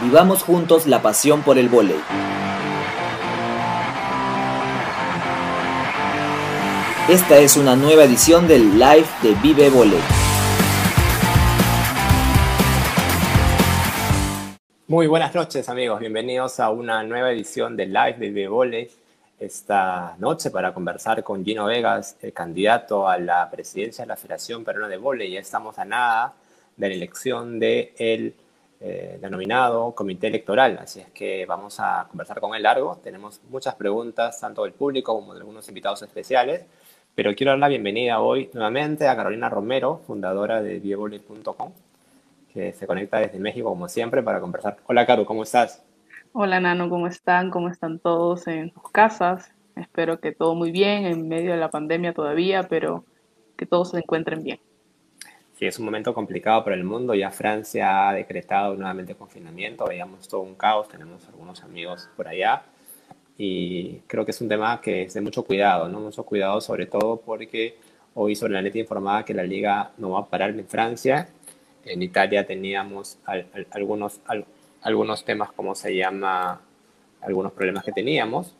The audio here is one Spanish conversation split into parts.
Vivamos juntos la pasión por el vóley. Esta es una nueva edición del Live de Vive Voley. Muy buenas noches amigos, bienvenidos a una nueva edición del Live de Vive Voley. Esta noche para conversar con Gino Vegas, el candidato a la presidencia de la Federación Peruana de Voley. Ya estamos a nada de la elección de eh, denominado comité electoral. Así es que vamos a conversar con él largo. Tenemos muchas preguntas, tanto del público como de algunos invitados especiales. Pero quiero dar la bienvenida hoy nuevamente a Carolina Romero, fundadora de vievoli.com, que se conecta desde México como siempre para conversar. Hola, Caro, ¿cómo estás? Hola, Nano, ¿cómo están? ¿Cómo están todos en sus casas? Espero que todo muy bien en medio de la pandemia todavía, pero que todos se encuentren bien. Sí, es un momento complicado para el mundo. Ya Francia ha decretado nuevamente confinamiento. Veíamos todo un caos. Tenemos algunos amigos por allá. Y creo que es un tema que es de mucho cuidado, ¿no? Mucho cuidado, sobre todo porque hoy sobre la neta informaba que la liga no va a parar en Francia. En Italia teníamos algunos, algunos temas, como se llama, algunos problemas que teníamos.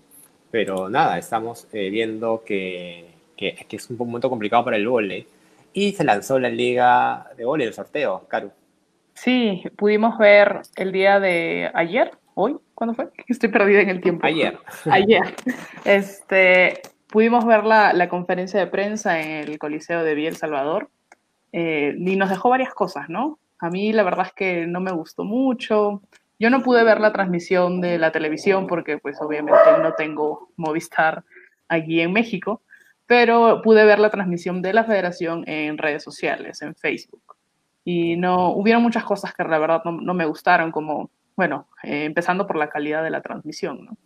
Pero nada, estamos eh, viendo que, que, que, es un momento complicado para el vóley y se lanzó la liga de vóley, el sorteo, Caru. Sí, pudimos ver el día de ayer, hoy, ¿cuándo fue? Estoy perdida en el tiempo. Ayer. Ayer. Este, pudimos ver la, la conferencia de prensa en el Coliseo de Biel Salvador eh, y nos dejó varias cosas, ¿no? A mí la verdad es que no me gustó mucho. Yo no pude ver la transmisión de la televisión porque pues obviamente no tengo Movistar allí en México, pero pude ver la transmisión de la federación en redes sociales, en Facebook. Y no, hubieron muchas cosas que la verdad no, me gustaron, como, bueno, eh, empezando por la calidad de la transmisión, ¿no?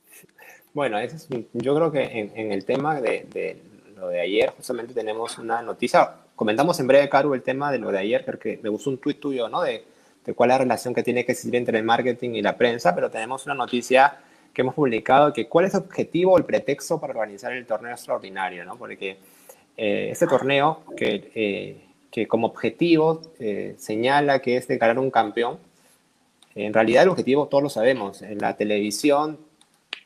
Bueno, es, yo creo que en, el tema de, de, lo de ayer, justamente tenemos una noticia. Comentamos en breve, Caru, el tema de lo de ayer, porque me gustó un tuit tuyo, ¿no? De, de cuál es la relación que tiene que existir entre el marketing y la prensa, pero tenemos una noticia que hemos publicado, que cuál es el objetivo o el pretexto para organizar el torneo extraordinario, ¿no? Porque eh, este torneo que, eh, que como objetivo eh, señala que es declarar un campeón, en realidad el objetivo todos lo sabemos, en la televisión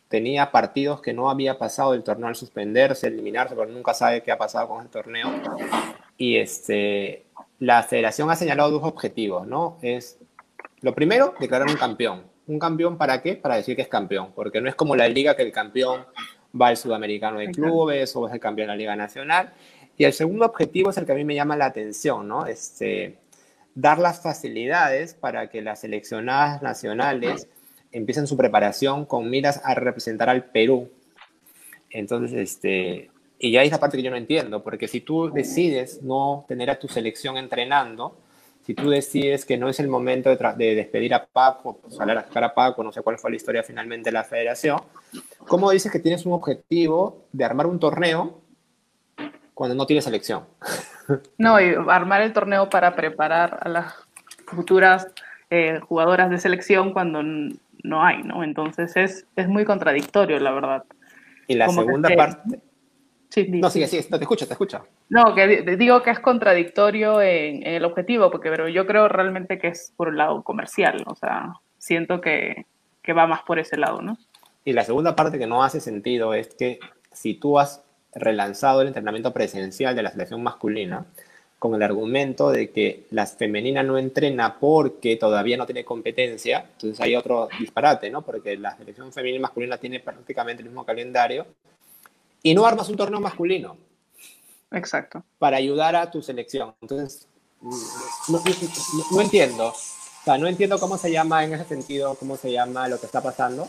tenía partidos que no había pasado el torneo al suspenderse, eliminarse, pero nunca sabe qué ha pasado con el torneo. Y este, la federación ha señalado dos objetivos, ¿no? Es, lo primero, declarar un campeón. ¿Un campeón para qué? Para decir que es campeón, porque no es como la liga que el campeón va al sudamericano de clubes o es el campeón de la liga nacional. Y el segundo objetivo es el que a mí me llama la atención, ¿no? Este, dar las facilidades para que las seleccionadas nacionales empiecen su preparación con miras a representar al Perú. Entonces, este, y ya es la parte que yo no entiendo, porque si tú decides no tener a tu selección entrenando, si tú decides que no es el momento de, despedir a Paco, pues, salir a sacar a Paco, no sé cuál fue la historia finalmente de la federación, ¿cómo dices que tienes un objetivo de armar un torneo cuando no tienes selección? No, y armar el torneo para preparar a las futuras eh, jugadoras de selección cuando no hay, ¿no? Entonces es, es muy contradictorio, la verdad. Y la segunda parte no, sigue, sigue, no, te escucho, te escucho. No, que digo que es contradictorio en, el objetivo, porque pero yo creo realmente que es por el lado comercial, o sea, siento que, que va más por ese lado, ¿no? Y la segunda parte que no hace sentido es que si tú has relanzado el entrenamiento presencial de la selección masculina con el argumento de que la femenina no entrena porque todavía no tiene competencia, entonces hay otro disparate, ¿no? Porque la selección femenina y masculina tiene prácticamente el mismo calendario y no armas un torneo masculino. Exacto. Para ayudar a tu selección. Entonces, no, entiendo. O sea, no entiendo cómo se llama en ese sentido, cómo se llama lo que está pasando.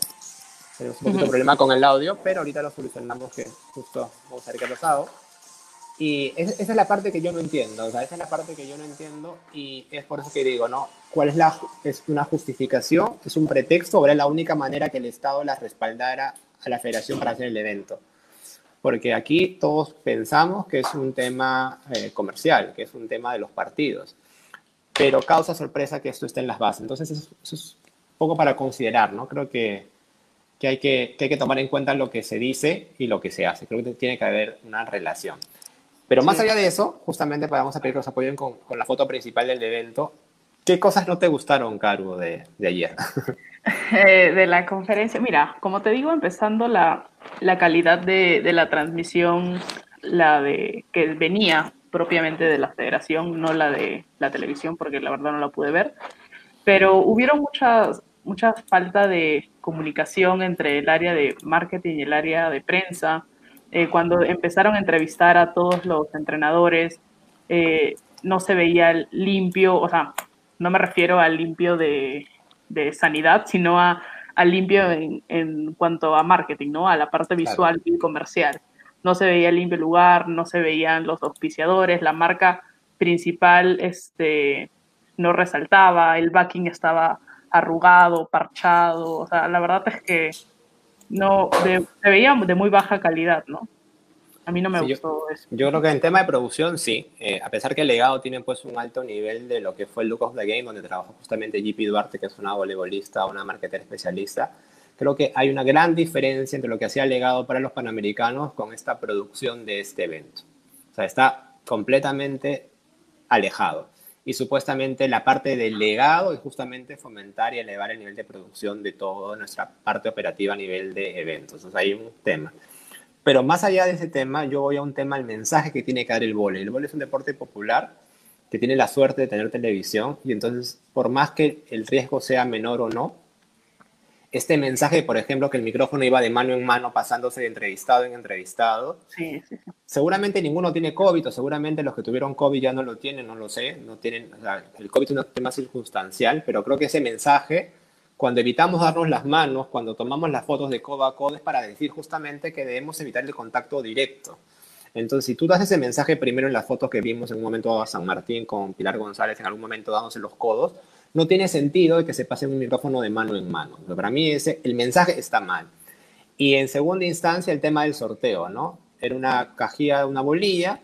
Tenemos un poquito de problema con el audio, pero ahorita lo solucionamos que justo vamos a ver qué ha pasado. Y esa es la parte que yo no entiendo, o sea, esa es la parte que yo no entiendo y es por eso que digo, ¿no? ¿Cuál es la, es una justificación? ¿Es un pretexto o era la única manera que el Estado la respaldara a la federación para hacer el evento? Porque aquí todos pensamos que es un tema eh, comercial, que es un tema de los partidos, pero causa sorpresa que esto esté en las bases. Entonces, eso, es poco para considerar, ¿no? Creo que, que, hay que, que, hay que tomar en cuenta lo que se dice y lo que se hace. Creo que tiene que haber una relación. Pero más allá de eso, justamente podemos pedir que nos apoyen con, con la foto principal del evento, ¿Qué cosas no te gustaron, Caro, de, de ayer? Eh, de la conferencia, mira, como te digo, empezando la, la calidad de, de, la transmisión, la de que venía propiamente de la federación, no la de la televisión, porque la verdad no la pude ver, pero hubieron muchas, mucha falta de comunicación entre el área de marketing y el área de prensa. Eh, cuando empezaron a entrevistar a todos los entrenadores, eh, no se veía limpio, o sea, no me refiero al limpio de, de sanidad, sino a, al limpio en, en, cuanto a marketing, ¿no? A la parte visual y comercial. No se veía limpio el lugar, no se veían los auspiciadores, la marca principal este, no resaltaba, el backing estaba arrugado, parchado, o sea, la verdad es que no, de, se veía de muy baja calidad, ¿no? A mí no me sí, gustó yo, eso. Yo creo que en tema de producción, sí. Eh, a pesar que el legado tiene pues un alto nivel de lo que fue el Look of the Game, donde trabajó justamente JP Duarte, que es una voleibolista, una marketera especialista, creo que hay una gran diferencia entre lo que hacía el legado para los panamericanos con esta producción de este evento. O sea, está completamente alejado. Y supuestamente la parte del legado es justamente fomentar y elevar el nivel de producción de toda nuestra parte operativa a nivel de eventos. O sea, hay un tema. Pero más allá de ese tema, yo voy a un tema, el mensaje que tiene que dar el vóley. El vóley es un deporte popular que tiene la suerte de tener televisión y entonces, por más que el riesgo sea menor o no, este mensaje, por ejemplo, que el micrófono iba de mano en mano pasándose de entrevistado en entrevistado, sí, sí, sí. seguramente ninguno tiene COVID o seguramente los que tuvieron COVID ya no lo tienen, no lo sé, no tienen, o sea, el COVID es un tema circunstancial, pero creo que ese mensaje cuando evitamos darnos las manos, cuando tomamos las fotos de codo a codo, es para decir justamente que debemos evitar el contacto directo. Entonces, si tú das ese mensaje primero en las fotos que vimos en un momento a San Martín con Pilar González, en algún momento dándose los codos, no tiene sentido que se pase un micrófono de mano en mano. Pero para mí ese, el mensaje está mal. Y en segunda instancia, el tema del sorteo, ¿no? Era una cajilla, una bolilla,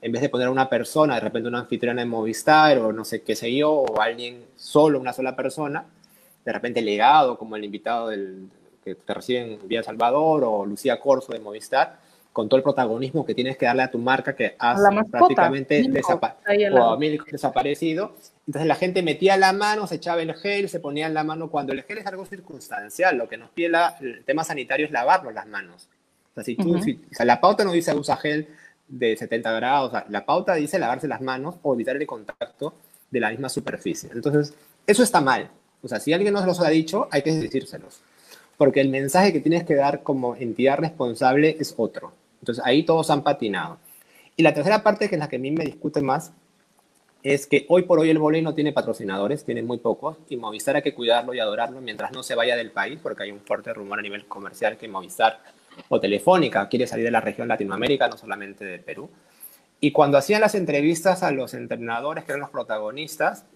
en vez de poner a una persona, de repente una anfitriona de Movistar o no sé qué sé yo, o alguien solo, una sola persona, de repente legado, como el invitado del, que te reciben vía Salvador o Lucía Corso de Movistar, con todo el protagonismo que tienes que darle a tu marca que has prácticamente desapa desaparecido. Entonces la gente metía la mano, se echaba el gel, se ponía en la mano cuando el gel es algo circunstancial. Lo que nos pide la, el tema sanitario es lavarnos las manos. O sea, si tú, uh -huh. si, o sea, la pauta no dice usa gel de 70 grados, o sea, la pauta dice lavarse las manos o evitar el contacto de la misma superficie. Entonces, eso está mal. O sea, si alguien nos los ha dicho, hay que decírselos. Porque el mensaje que tienes que dar como entidad responsable es otro. Entonces, ahí todos han patinado. Y la tercera parte, que es la que a mí me discute más, es que hoy por hoy el volei no tiene patrocinadores, tiene muy pocos, y Movistar hay que cuidarlo y adorarlo mientras no se vaya del país, porque hay un fuerte rumor a nivel comercial que Movistar o Telefónica quiere salir de la región Latinoamérica, no solamente de Perú. Y cuando hacían las entrevistas a los entrenadores, que eran los protagonistas,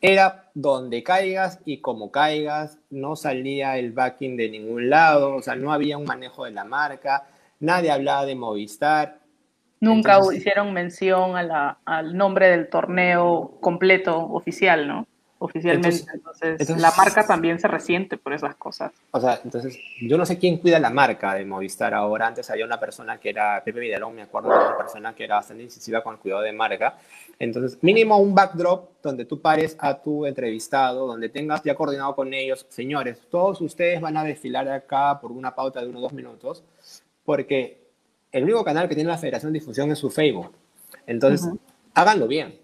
era donde caigas y como caigas, no salía el backing de ningún lado, o sea, no había un manejo de la marca, nadie hablaba de Movistar. Nunca Entonces, hicieron mención a la, al nombre del torneo completo oficial, ¿no? Oficialmente. Entonces, entonces, entonces, la marca también se resiente por esas cosas. O sea, entonces, yo no sé quién cuida la marca de Movistar ahora. Antes había una persona que era, Pepe Vidalón, me acuerdo, de una persona que era bastante incisiva con el cuidado de marca. Entonces, mínimo un backdrop donde tú pares a tu entrevistado, donde tengas ya coordinado con ellos, señores, todos ustedes van a desfilar acá por una pauta de uno o dos minutos, porque el único canal que tiene la Federación de Difusión es su Facebook. Entonces, uh -huh. háganlo bien.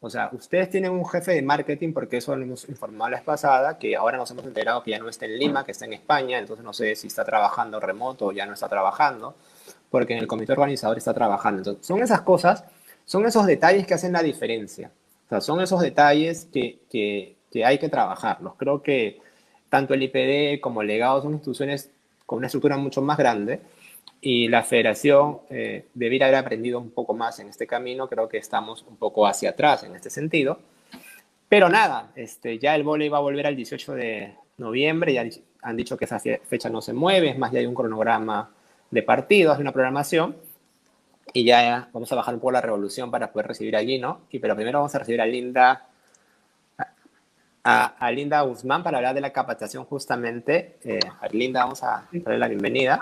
O sea, ustedes tienen un jefe de marketing, porque eso lo hemos informado la vez pasada, que ahora nos hemos enterado que ya no está en Lima, que está en España, entonces no sé si está trabajando remoto o ya no está trabajando, porque en el comité organizador está trabajando. Entonces, son esas cosas, son esos detalles que hacen la diferencia. O sea, son esos detalles que, que, que hay que trabajarlos. Creo que tanto el IPD como el legado son instituciones con una estructura mucho más grande, y la federación eh, debiera haber aprendido un poco más en este camino. Creo que estamos un poco hacia atrás en este sentido. Pero nada, este, ya el vóley va a volver al 18 de noviembre. Ya han dicho que esa fecha no se mueve. Es más, ya hay un cronograma de partidos, de una programación. Y ya vamos a bajar un poco la revolución para poder recibir allí, ¿no? Y, pero primero vamos a recibir a Linda, a, a Linda Guzmán para hablar de la capacitación justamente. Eh, a Linda, vamos a darle la bienvenida.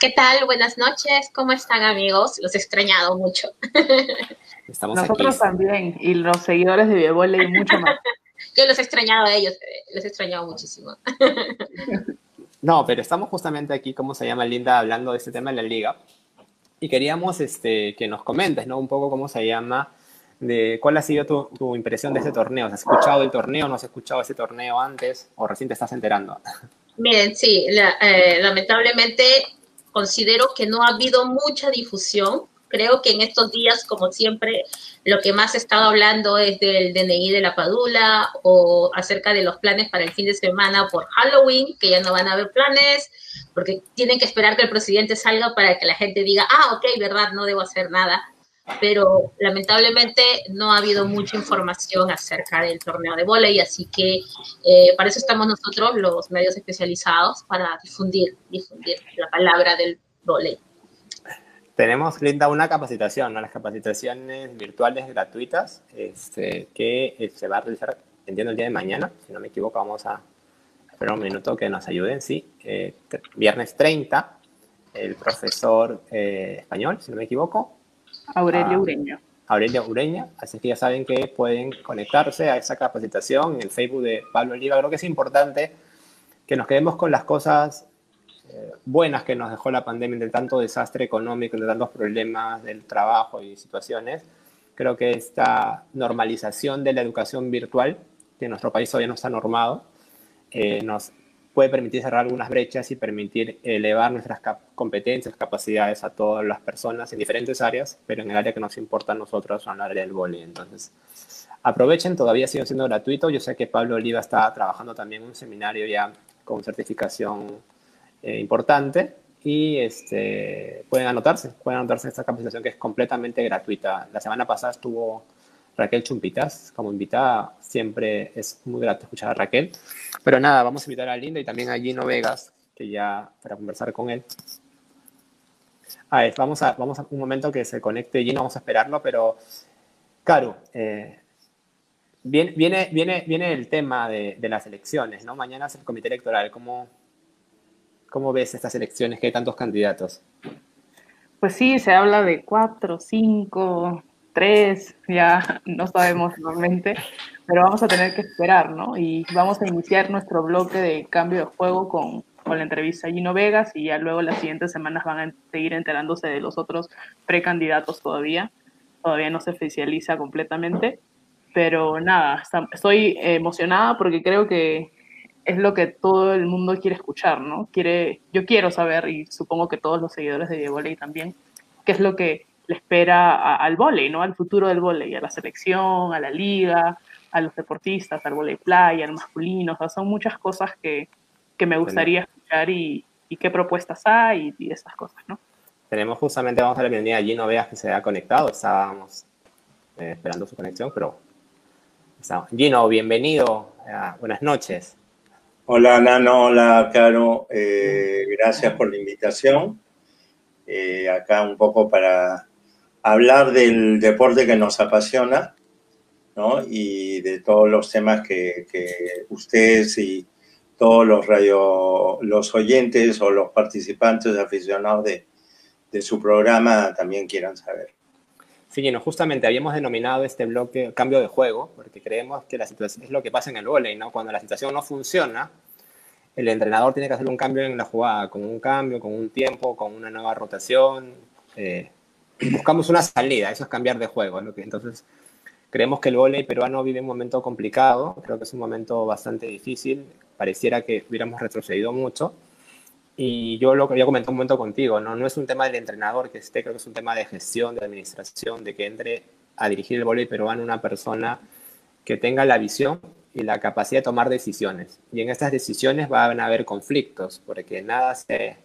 ¿Qué tal? Buenas noches. ¿Cómo están, amigos? Los he extrañado mucho. Estamos Nosotros también, y los seguidores de Biebole y mucho más. Yo los he extrañado a ellos, eh, los he extrañado muchísimo. No, pero estamos justamente aquí, ¿cómo se llama, Linda? Hablando de este tema de la liga. Y queríamos este, que nos comentes, ¿no? Un poco cómo se llama, de cuál ha sido tu, impresión de este torneo. ¿Has escuchado el torneo? ¿No has escuchado ese torneo antes? ¿O recién te estás enterando? Miren, sí, eh, lamentablemente considero que no ha habido mucha difusión creo que en estos días, como siempre, lo que más he estado hablando es del DNI de la Padula o acerca de los planes para el fin de semana por Halloween, que ya no van a haber planes, porque tienen que esperar que el presidente salga para que la gente diga, ah, ok, verdad, no debo hacer nada. Pero lamentablemente no ha habido mucha información acerca del torneo de volei, así que eh, para eso estamos nosotros, los medios especializados, para difundir, difundir la palabra del volei. Tenemos, Linda, una capacitación, ¿no? las capacitaciones virtuales gratuitas este, que eh, se va a realizar, entiendo, el día de mañana. Si no me equivoco, vamos a esperar un minuto que nos ayuden. Sí, eh, viernes 30, el profesor eh, español, si no me equivoco. Aurelio ah, Ureña. Aurelio Ureña, así que ya saben que pueden conectarse a esa capacitación en el Facebook de Pablo Oliva. Creo que es importante que nos quedemos con las cosas buenas que nos dejó la pandemia, de tanto desastre económico, de tantos problemas del trabajo y situaciones, creo que esta normalización de la educación virtual, que en nuestro país todavía no está normado, eh, nos puede permitir cerrar algunas brechas y permitir elevar nuestras competencias, capacidades a todas las personas en diferentes áreas, pero en el área que nos importa a nosotros, en el área del boli. Entonces, aprovechen, todavía sigue siendo gratuito. Yo sé que Pablo Oliva está trabajando también en un seminario ya con certificación eh, importante y este, pueden anotarse, pueden anotarse esta capacitación que es completamente gratuita. La semana pasada estuvo Raquel Chumpitas como invitada, siempre es muy grato escuchar a Raquel. Pero nada, vamos a invitar a Linda y también a Gino Vegas, que ya para conversar con él. A ver, vamos a, vamos a un momento que se conecte Gino, vamos a esperarlo, pero Caro, eh, viene, viene, viene, viene el tema de, de, las elecciones, ¿no? Mañana es el comité electoral, ¿cómo, ¿Cómo ves estas elecciones que hay tantos candidatos? Pues sí, se habla de cuatro, cinco, tres, ya no sabemos realmente, pero vamos a tener que esperar, ¿no? Y vamos a iniciar nuestro bloque de cambio de juego con, con la entrevista a Gino Vegas y ya luego las siguientes semanas van a seguir enterándose de los otros precandidatos todavía. Todavía no se oficializa completamente, pero nada, estoy emocionada porque creo que es lo que todo el mundo quiere escuchar, ¿no? Quiere, yo quiero saber, y supongo que todos los seguidores de volei también, qué es lo que le espera al volei, ¿no? Al futuro del volei, a la selección, a la liga, a los deportistas, al volei playa, al masculino, o sea, son muchas cosas que, que me gustaría escuchar y, y, qué propuestas hay y, esas cosas, ¿no? Tenemos justamente, vamos a la bienvenida a Gino Veas que se ha conectado, estábamos eh, esperando su conexión, pero... Gino, bienvenido, buenas noches. Hola Nano, hola Caro, eh, gracias por la invitación. Eh, acá un poco para hablar del deporte que nos apasiona, ¿no? Y de todos los temas que, ustedes y todos los radio, los oyentes o los participantes aficionados de, de su programa también quieran saber. No, justamente habíamos denominado este bloque cambio de juego, porque creemos que la situación es lo que pasa en el vóley, ¿no? Cuando la situación no funciona, el entrenador tiene que hacer un cambio en la jugada, con un cambio, con un tiempo, con una nueva rotación. Eh, buscamos una salida, eso es cambiar de juego. Que, entonces, creemos que el vóley peruano vive un momento complicado, creo que es un momento bastante difícil, pareciera que hubiéramos retrocedido mucho. Y yo lo que había comentado un momento contigo, ¿no? no es un tema del entrenador que esté, creo que es un tema de gestión, de administración, de que entre a dirigir el vóley peruano una persona que tenga la visión y la capacidad de tomar decisiones. Y en estas decisiones van a haber conflictos, porque nada se...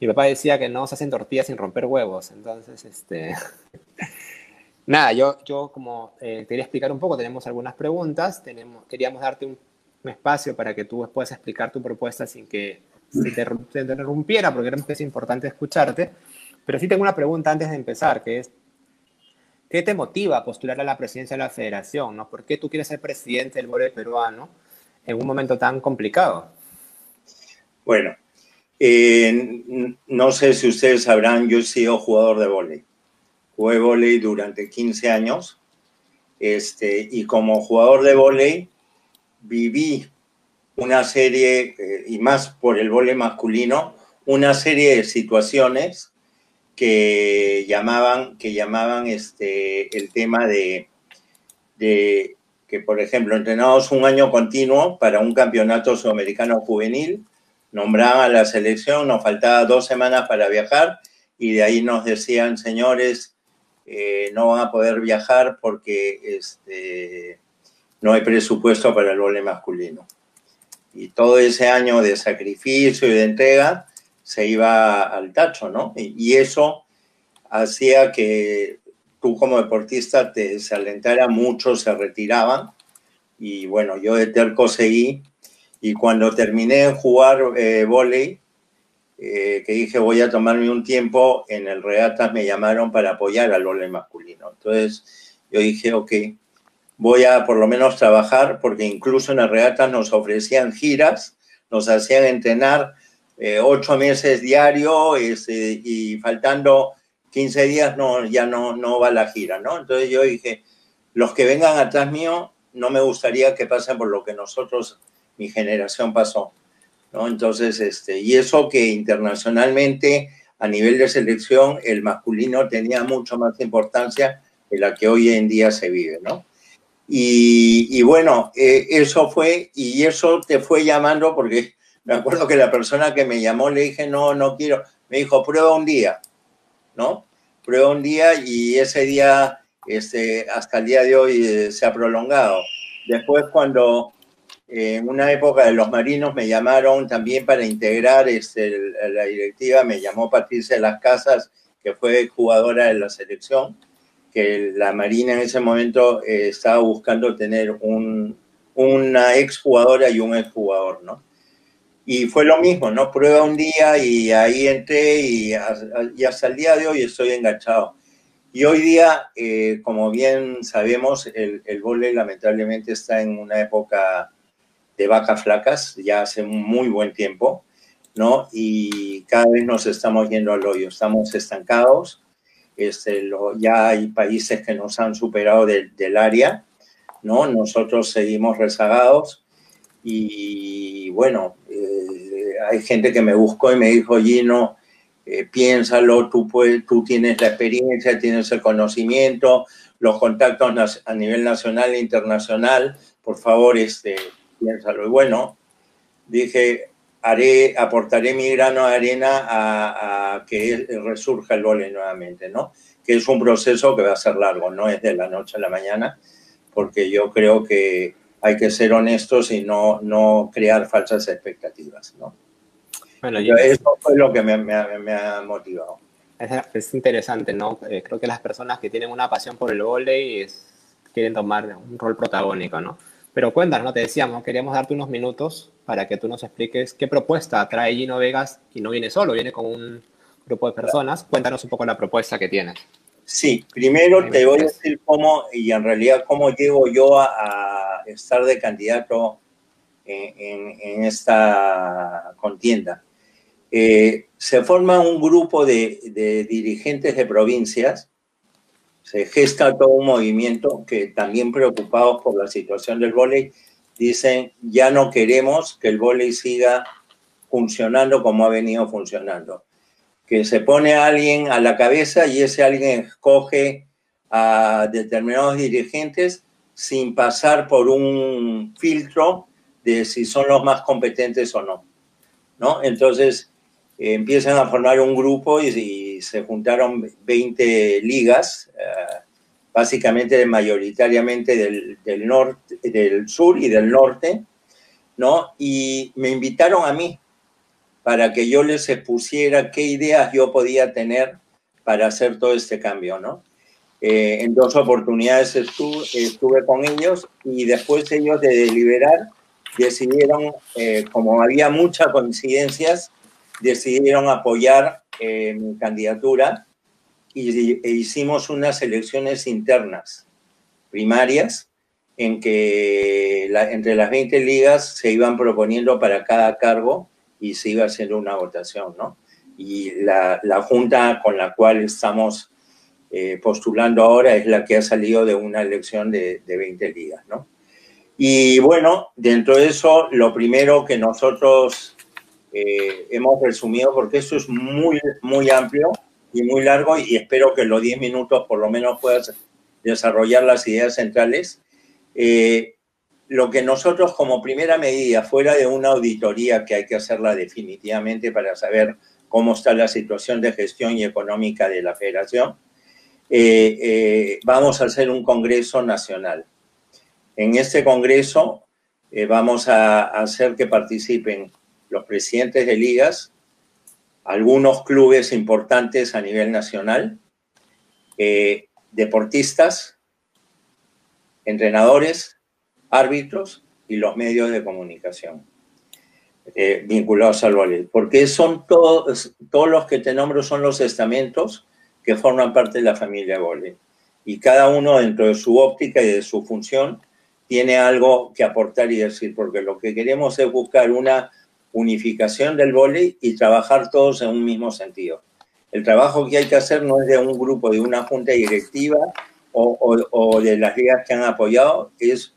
Mi papá decía que no se hacen tortillas sin romper huevos, entonces, este... nada, yo, yo como eh, quería explicar un poco, tenemos algunas preguntas, tenemos, queríamos darte un, un espacio para que tú puedas explicar tu propuesta sin que se te, interrumpiera, porque era es importante escucharte. Pero sí tengo una pregunta antes de empezar, que es, ¿qué te motiva a postular a la presidencia de la federación? ¿no? ¿Por qué tú quieres ser presidente del voleibol peruano en un momento tan complicado? Bueno, Eh, no sé si ustedes sabrán, yo he sido jugador de vóley. Jugué vóley durante 15 años. Este, y como jugador de vóley, viví una serie, eh, y más por el vóley masculino, una serie de situaciones que llamaban, que llamaban este, el tema de, de que, por ejemplo, entrenamos un año continuo para un campeonato sudamericano juvenil, nombraban a la selección, nos faltaba dos semanas para viajar y de ahí nos decían, señores, eh, no van a poder viajar porque este, no hay presupuesto para el vole masculino. Y todo ese año de sacrificio y de entrega se iba al tacho, ¿no? Y, eso hacía que tú como deportista te desalentara mucho, se retiraban. Y bueno, yo de terco seguí. Y cuando terminé de jugar eh, volei, eh, que dije voy a tomarme un tiempo, en el regatas me llamaron para apoyar al volei masculino. Entonces yo dije, ok, voy a por lo menos trabajar, porque incluso en el regatas nos ofrecían giras, nos hacían entrenar eh, ocho meses diario este, y faltando 15 días no, ya no, no va la gira, ¿no? Entonces yo dije, los que vengan atrás mío, no me gustaría que pasen por lo que nosotros, mi generación pasó, ¿no? Entonces, este, y eso que internacionalmente, a nivel de selección, el masculino tenía mucho más importancia de la que hoy en día se vive, ¿no? Y, bueno, eh, eso fue, y eso te fue llamando porque me acuerdo que la persona que me llamó le dije, no, no quiero. Me dijo, prueba un día, ¿no? Prueba un día y ese día, este, hasta el día de hoy eh, se ha prolongado. Después cuando en una época de los marinos me llamaron también para integrar este, la directiva, me llamó Patricia las Casas, que fue jugadora de la selección, que la Marina en ese momento eh, estaba buscando tener un, una exjugadora y un exjugador, ¿no? Y fue lo mismo, ¿no? Prueba un día y ahí entré y, hasta el día de hoy estoy enganchado. Y hoy día, eh, como bien sabemos, el, el lamentablemente está en una época de vacas flacas, ya hace muy buen tiempo, ¿no? Y cada vez nos estamos yendo al hoyo, estamos estancados, ya hay países que nos han superado del área, ¿no? Nosotros seguimos rezagados y bueno, eh, hay gente que me buscó y me dijo, Gino, eh, piénsalo, tú, puedes, tú tienes la experiencia, tienes el conocimiento, los contactos a nivel nacional e internacional, por favor, este, piénsalo. Y bueno, dije, haré, aportaré mi grano de arena a, a que resurja el vole nuevamente, ¿no? Que es un proceso que va a ser largo, no es de la noche a la mañana, porque yo creo que hay que ser honestos y no, no crear falsas expectativas, ¿no? Bueno, yo, Eso fue lo que me, me, ha motivado. Es, interesante, ¿no? Eh, creo que las personas que tienen una pasión por el volei quieren tomar un rol protagónico, ¿no? Pero cuéntanos, ¿no? Te decíamos, queríamos darte unos minutos para que tú nos expliques qué propuesta trae Gino Vegas y no viene solo, viene con un grupo de personas. Cuéntanos un poco la propuesta que tienes. Sí, primero te voy a decir cómo, y en realidad cómo llego yo a, estar de candidato en, esta contienda. Eh, se forma un grupo de, dirigentes de provincias, se gesta todo un movimiento que también preocupados por la situación del vóley, dicen, ya no queremos que el vóley siga funcionando como ha venido funcionando que se pone a alguien a la cabeza y ese alguien escoge a determinados dirigentes sin pasar por un filtro de si son los más competentes o no. ¿no? Entonces empiezan a formar un grupo y, se juntaron 20 ligas, eh, básicamente mayoritariamente del, del, norte, del sur y del norte, ¿no? Y me invitaron a mí para que yo les expusiera qué ideas yo podía tener para hacer todo este cambio, ¿no? Eh, en dos oportunidades estuve, estuve, con ellos y después ellos de deliberar decidieron, eh, como había muchas coincidencias, decidieron apoyar eh, mi candidatura y, e hicimos unas elecciones internas primarias en que entre las 20 ligas se iban proponiendo para cada cargo y siga siendo una votación, ¿no? Y la, la junta con la cual estamos eh, postulando ahora es la que ha salido de una elección de, de 20 ligas, ¿no? Y bueno, dentro de eso, lo primero que nosotros eh, hemos resumido, porque esto es muy, muy amplio y muy largo, y espero que en los 10 minutos por lo menos puedas desarrollar las ideas centrales. Eh, lo que nosotros como primera medida, fuera de una auditoría que hay que hacerla definitivamente para saber cómo está la situación de gestión y económica de la federación, eh, vamos a hacer un Congreso Nacional en este Congreso eh, vamos a hacer que participen los presidentes de ligas, algunos clubes importantes a nivel nacional, eh, deportistas, entrenadores, árbitros y los medios de comunicación eh, vinculados al voleibol. Porque son todos, todos los que te nombro son los estamentos que forman parte de la familia voleibol. Y cada uno dentro de su óptica y de su función tiene algo que aportar y decir, porque lo que queremos es buscar una unificación del vóley y trabajar todos en un mismo sentido. El trabajo que hay que hacer no es de un grupo, de una junta directiva o, de las ligas que han apoyado, es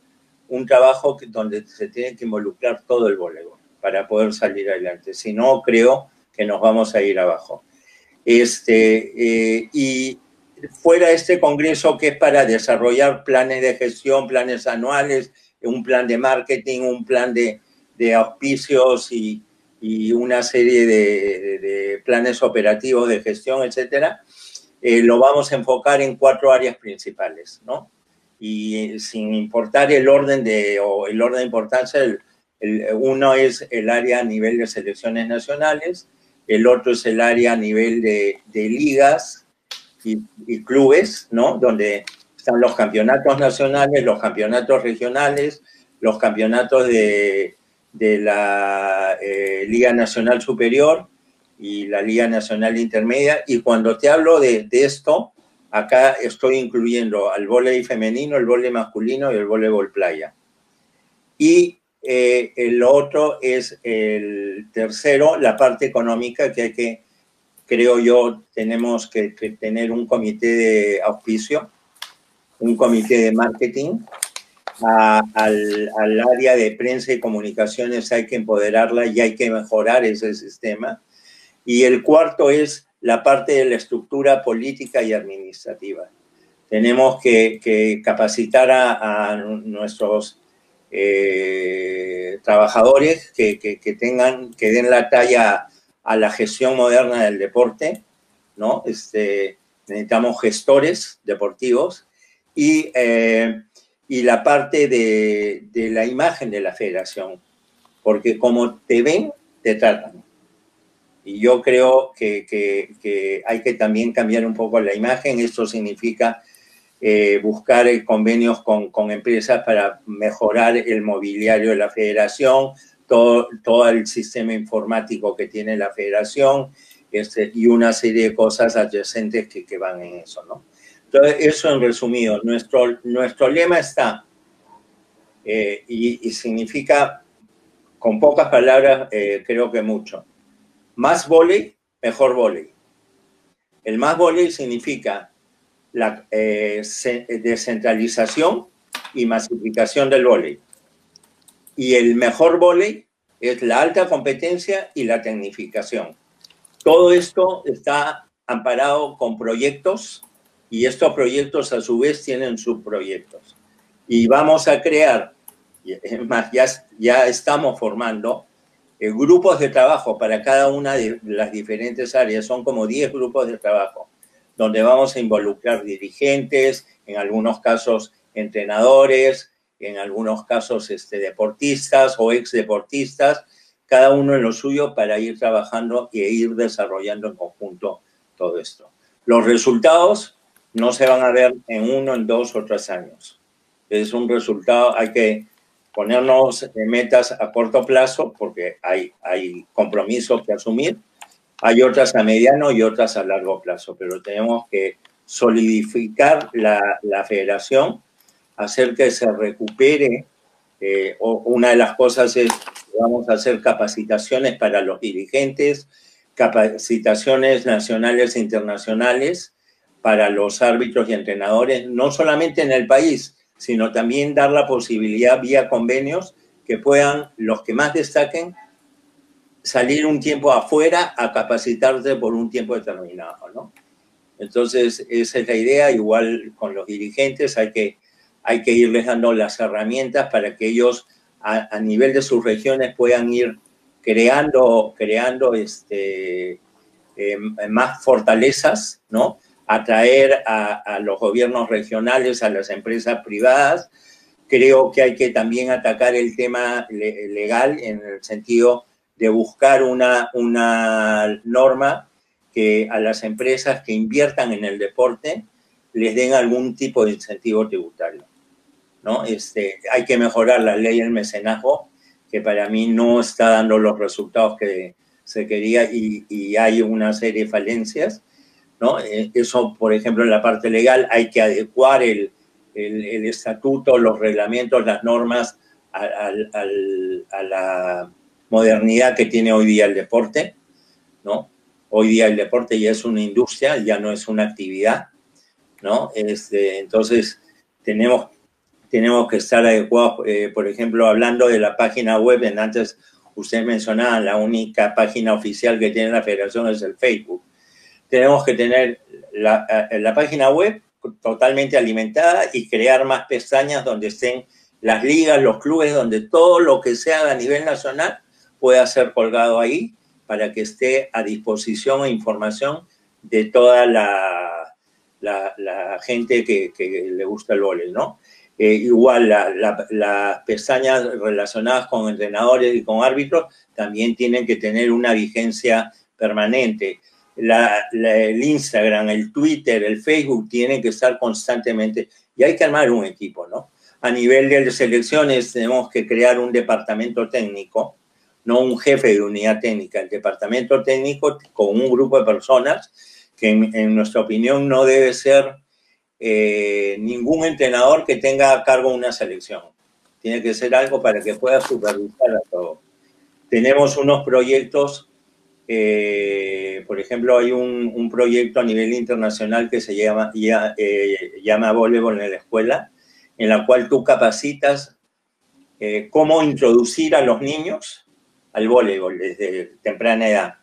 un trabajo donde se tiene que involucrar todo el voleibol para poder salir adelante. Si no, creo que nos vamos a ir abajo. Este, eh, y fuera este congreso que es para desarrollar planes de gestión, planes anuales, un plan de marketing, un plan de, auspicios y, una serie de, planes operativos de gestión, etcétera, eh, lo vamos a enfocar en cuatro áreas principales, ¿no? Y sin importar el orden de, o el orden de importancia, el, uno es el área a nivel de selecciones nacionales, el otro es el área a nivel de, de ligas, y, clubes, ¿no? Donde están los campeonatos nacionales, los campeonatos regionales, los campeonatos de, de la eh, Liga Nacional Superior y la Liga Nacional Intermedia. Y cuando te hablo de, esto, acá estoy incluyendo al voleibol femenino, el voleibol masculino y el voleibol playa. Y eh, el otro es el tercero, la parte económica que hay que creo yo, tenemos que, tener un comité de auspicio, un comité de marketing. Al, área de prensa y comunicaciones hay que empoderarla y hay que mejorar ese sistema. Y el cuarto es la parte de la estructura política y administrativa. Tenemos que, capacitar a, nuestros eh, trabajadores que, que, tengan, que den la talla a la gestión moderna del deporte, ¿no? Este, necesitamos gestores deportivos y, eh, y la parte de, de, la imagen de la federación, porque como te ven, te tratan. Y yo creo que, que, hay que también cambiar un poco la imagen. Esto significa eh, buscar convenios con, con, empresas para mejorar el mobiliario de la federación, todo, todo el sistema informático que tiene la federación este, y una serie de cosas adyacentes que, que van en eso, ¿no? Entonces, eso en resumido, nuestro, nuestro lema está, eh, y, significa, con pocas palabras, eh, creo que mucho, más volei, mejor volei. El más volei significa la eh, descentralización y masificación del volei. Y el mejor volei es la alta competencia y la tecnificación. Todo esto está amparado con proyectos y estos proyectos a su vez tienen subproyectos. Y vamos a crear, es más, ya, ya estamos formando eh, grupos de trabajo para cada una de las diferentes áreas. Son como 10 grupos de trabajo, donde vamos a involucrar dirigentes, en algunos casos entrenadores, en algunos casos este, deportistas o ex deportistas, cada uno en lo suyo para ir trabajando e ir desarrollando en conjunto todo esto. Los resultados no se van a ver en uno, en dos o tres años. Es un resultado, hay que ponernos metas a corto plazo porque hay, hay compromisos que asumir. Hay otras a mediano y otras a largo plazo, pero tenemos que solidificar la, la federación hacer que se recupere. Eh, una de las cosas es vamos a hacer capacitaciones para los dirigentes, capacitaciones nacionales e internacionales para los árbitros y entrenadores, no solamente en el país, sino también dar la posibilidad vía convenios que puedan los que más destaquen salir un tiempo afuera a capacitarse por un tiempo determinado, ¿no? Entonces, esa es la idea, igual con los dirigentes hay que, hay que irles dando las herramientas para que ellos a, nivel de sus regiones puedan ir creando, creando este, eh, más fortalezas, ¿no? Atraer a, a los gobiernos regionales, a las empresas privadas. Creo que hay que también atacar el tema legal en el sentido de buscar una, una norma que a las empresas que inviertan en el deporte les den algún tipo de incentivo tributario. ¿no? Este, hay que mejorar la ley del mecenazgo, que para mí no está dando los resultados que se quería y, hay una serie de falencias. ¿No? Eh, eso, por ejemplo, en la parte legal hay que adecuar el, el, estatuto, los reglamentos, las normas a, la modernidad que tiene hoy día el deporte, ¿no? Hoy día el deporte ya es una industria, ya no es una actividad, ¿no? Este, entonces, tenemos, tenemos que estar adecuados, eh, por ejemplo, hablando de la página web, en antes usted mencionaba, la única página oficial que tiene la federación es el Facebook. Tenemos que tener la, eh, la página web totalmente alimentada y crear más pestañas donde estén las ligas, los clubes, donde todo lo que se haga a nivel nacional pueda ser colgado ahí para que esté a disposición e información de toda la, gente que, que, le gusta el vóley, ¿no? Eh, igual las pestañas relacionadas con entrenadores y con árbitros también tienen que tener una vigencia permanente. El Instagram, el Twitter, el Facebook tienen que estar constantemente y hay que armar un equipo, ¿no? A nivel de selecciones tenemos que crear un departamento técnico no un jefe de unidad técnica, el departamento técnico con un grupo de personas que en, nuestra opinión no debe ser eh, ningún entrenador que tenga a cargo una selección. Tiene que ser algo para que pueda supervisar a todo. Tenemos unos proyectos, eh, por ejemplo, hay un, proyecto a nivel internacional que se llama, ya, eh, llama Voleibol en la escuela, en la cual tú capacitas cómo introducir a los niños al voleibol desde temprana edad,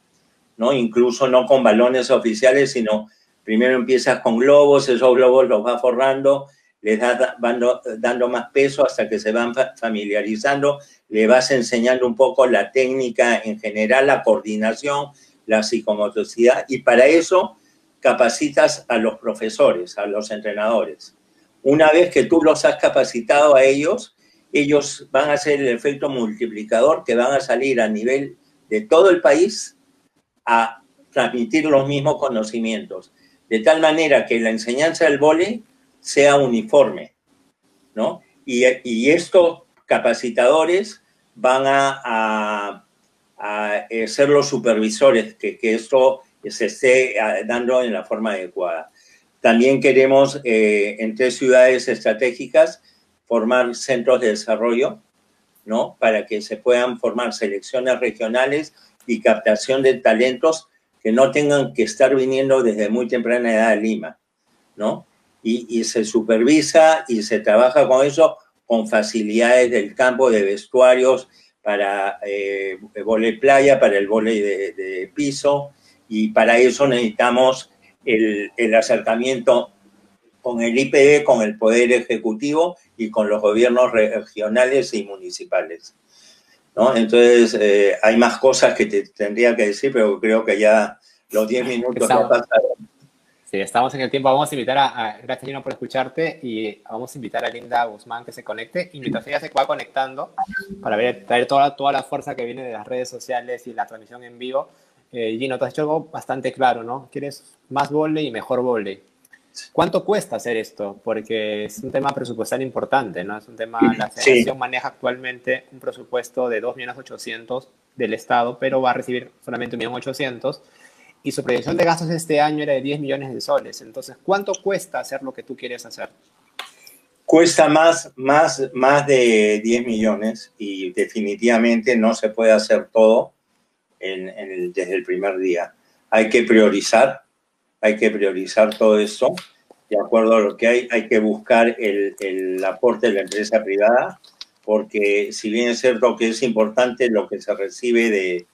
¿no? Incluso no con balones oficiales, sino primero empiezas con globos, esos globos los vas forrando, les das dando más peso hasta que se van familiarizando, le vas enseñando un poco la técnica en general, la coordinación, la psicomotricidad, y para eso capacitas a los profesores, a los entrenadores. Una vez que tú los has capacitado a ellos, ellos van a ser el efecto multiplicador que van a salir a nivel de todo el país a transmitir los mismos conocimientos, de tal manera que la enseñanza del vole sea uniforme, ¿no? Y, estos capacitadores van a, eh, ser los supervisores, que, esto se esté ah, dando en la forma adecuada. También queremos eh, en tres ciudades estratégicas formar centros de desarrollo, ¿no? Para que se puedan formar selecciones regionales y captación de talentos que no tengan que estar viniendo desde muy temprana edad a Lima, ¿no? Y, se supervisa y se trabaja con eso con facilidades del campo de vestuarios para eh, el volei playa, para el volei de, piso, y para eso necesitamos el, el acercamiento con el IPD, con el Poder Ejecutivo y con los gobiernos regionales y municipales. ¿no? Entonces, eh, hay más cosas que te tendría que decir, pero creo que ya los 10 minutos ya pasaron. Sí, estamos en el tiempo. Vamos a invitar a, gracias Gino por escucharte y vamos a invitar a Linda Guzmán que se conecte y mientras ella se va conectando para ver, traer toda, toda la fuerza que viene de las redes sociales y la transmisión en vivo. Eh, Gino, te has hecho algo bastante claro, ¿no? Quieres más volei y mejor volei. ¿Cuánto cuesta hacer esto? Porque es un tema presupuestal importante, ¿no? Es un tema, la federación maneja actualmente un presupuesto de 2.800.000 del Estado, pero va a recibir solamente 1.800.000 y su proyección de gastos este año era de 10 millones de soles. Entonces, ¿cuánto cuesta hacer lo que tú quieres hacer? cuesta más, más, más de 10 millones y definitivamente no se puede hacer todo desde el primer día. Hay que priorizar, hay que priorizar todo esto de acuerdo a lo que hay. Hay que buscar el, el aporte de la empresa privada porque si bien es cierto que es importante lo que se recibe de,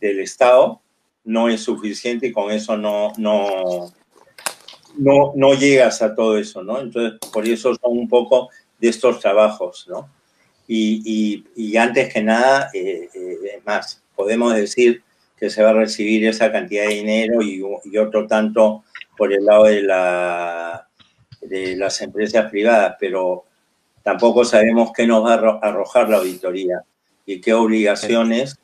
del Estado, no es suficiente y con eso no, no, no, no llegas a todo eso, ¿no? Entonces, por eso son un poco de estos trabajos, ¿no? Y, y, antes que nada, eh, eh, más, podemos decir que se va a recibir esa cantidad de dinero y, y, otro tanto por el lado de, la, de las empresas privadas, pero tampoco sabemos qué nos va a arrojar la auditoría y qué obligaciones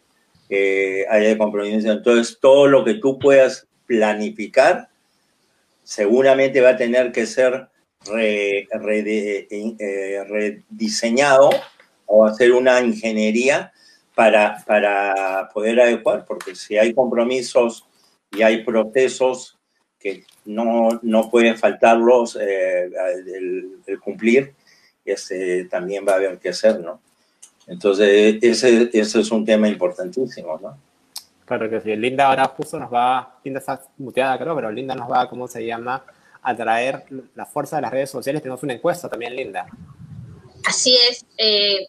eh, hay de compromiso. Entonces, todo lo que tú puedas planificar seguramente va a tener que ser eh, rediseñado o hacer una ingeniería para, para poder adecuar, porque si hay compromisos y hay procesos que no, no pueden faltarlos eh, el, cumplir, ese también va a haber que hacer, ¿no? Entonces, ese, ese es un tema importantísimo, ¿no? Claro que sí. Linda ahora justo nos va, Linda está muteada creo, pero Linda nos va, ¿cómo se llama? A traer la fuerza de las redes sociales. Tenemos una encuesta también, Linda. Así es. Eh,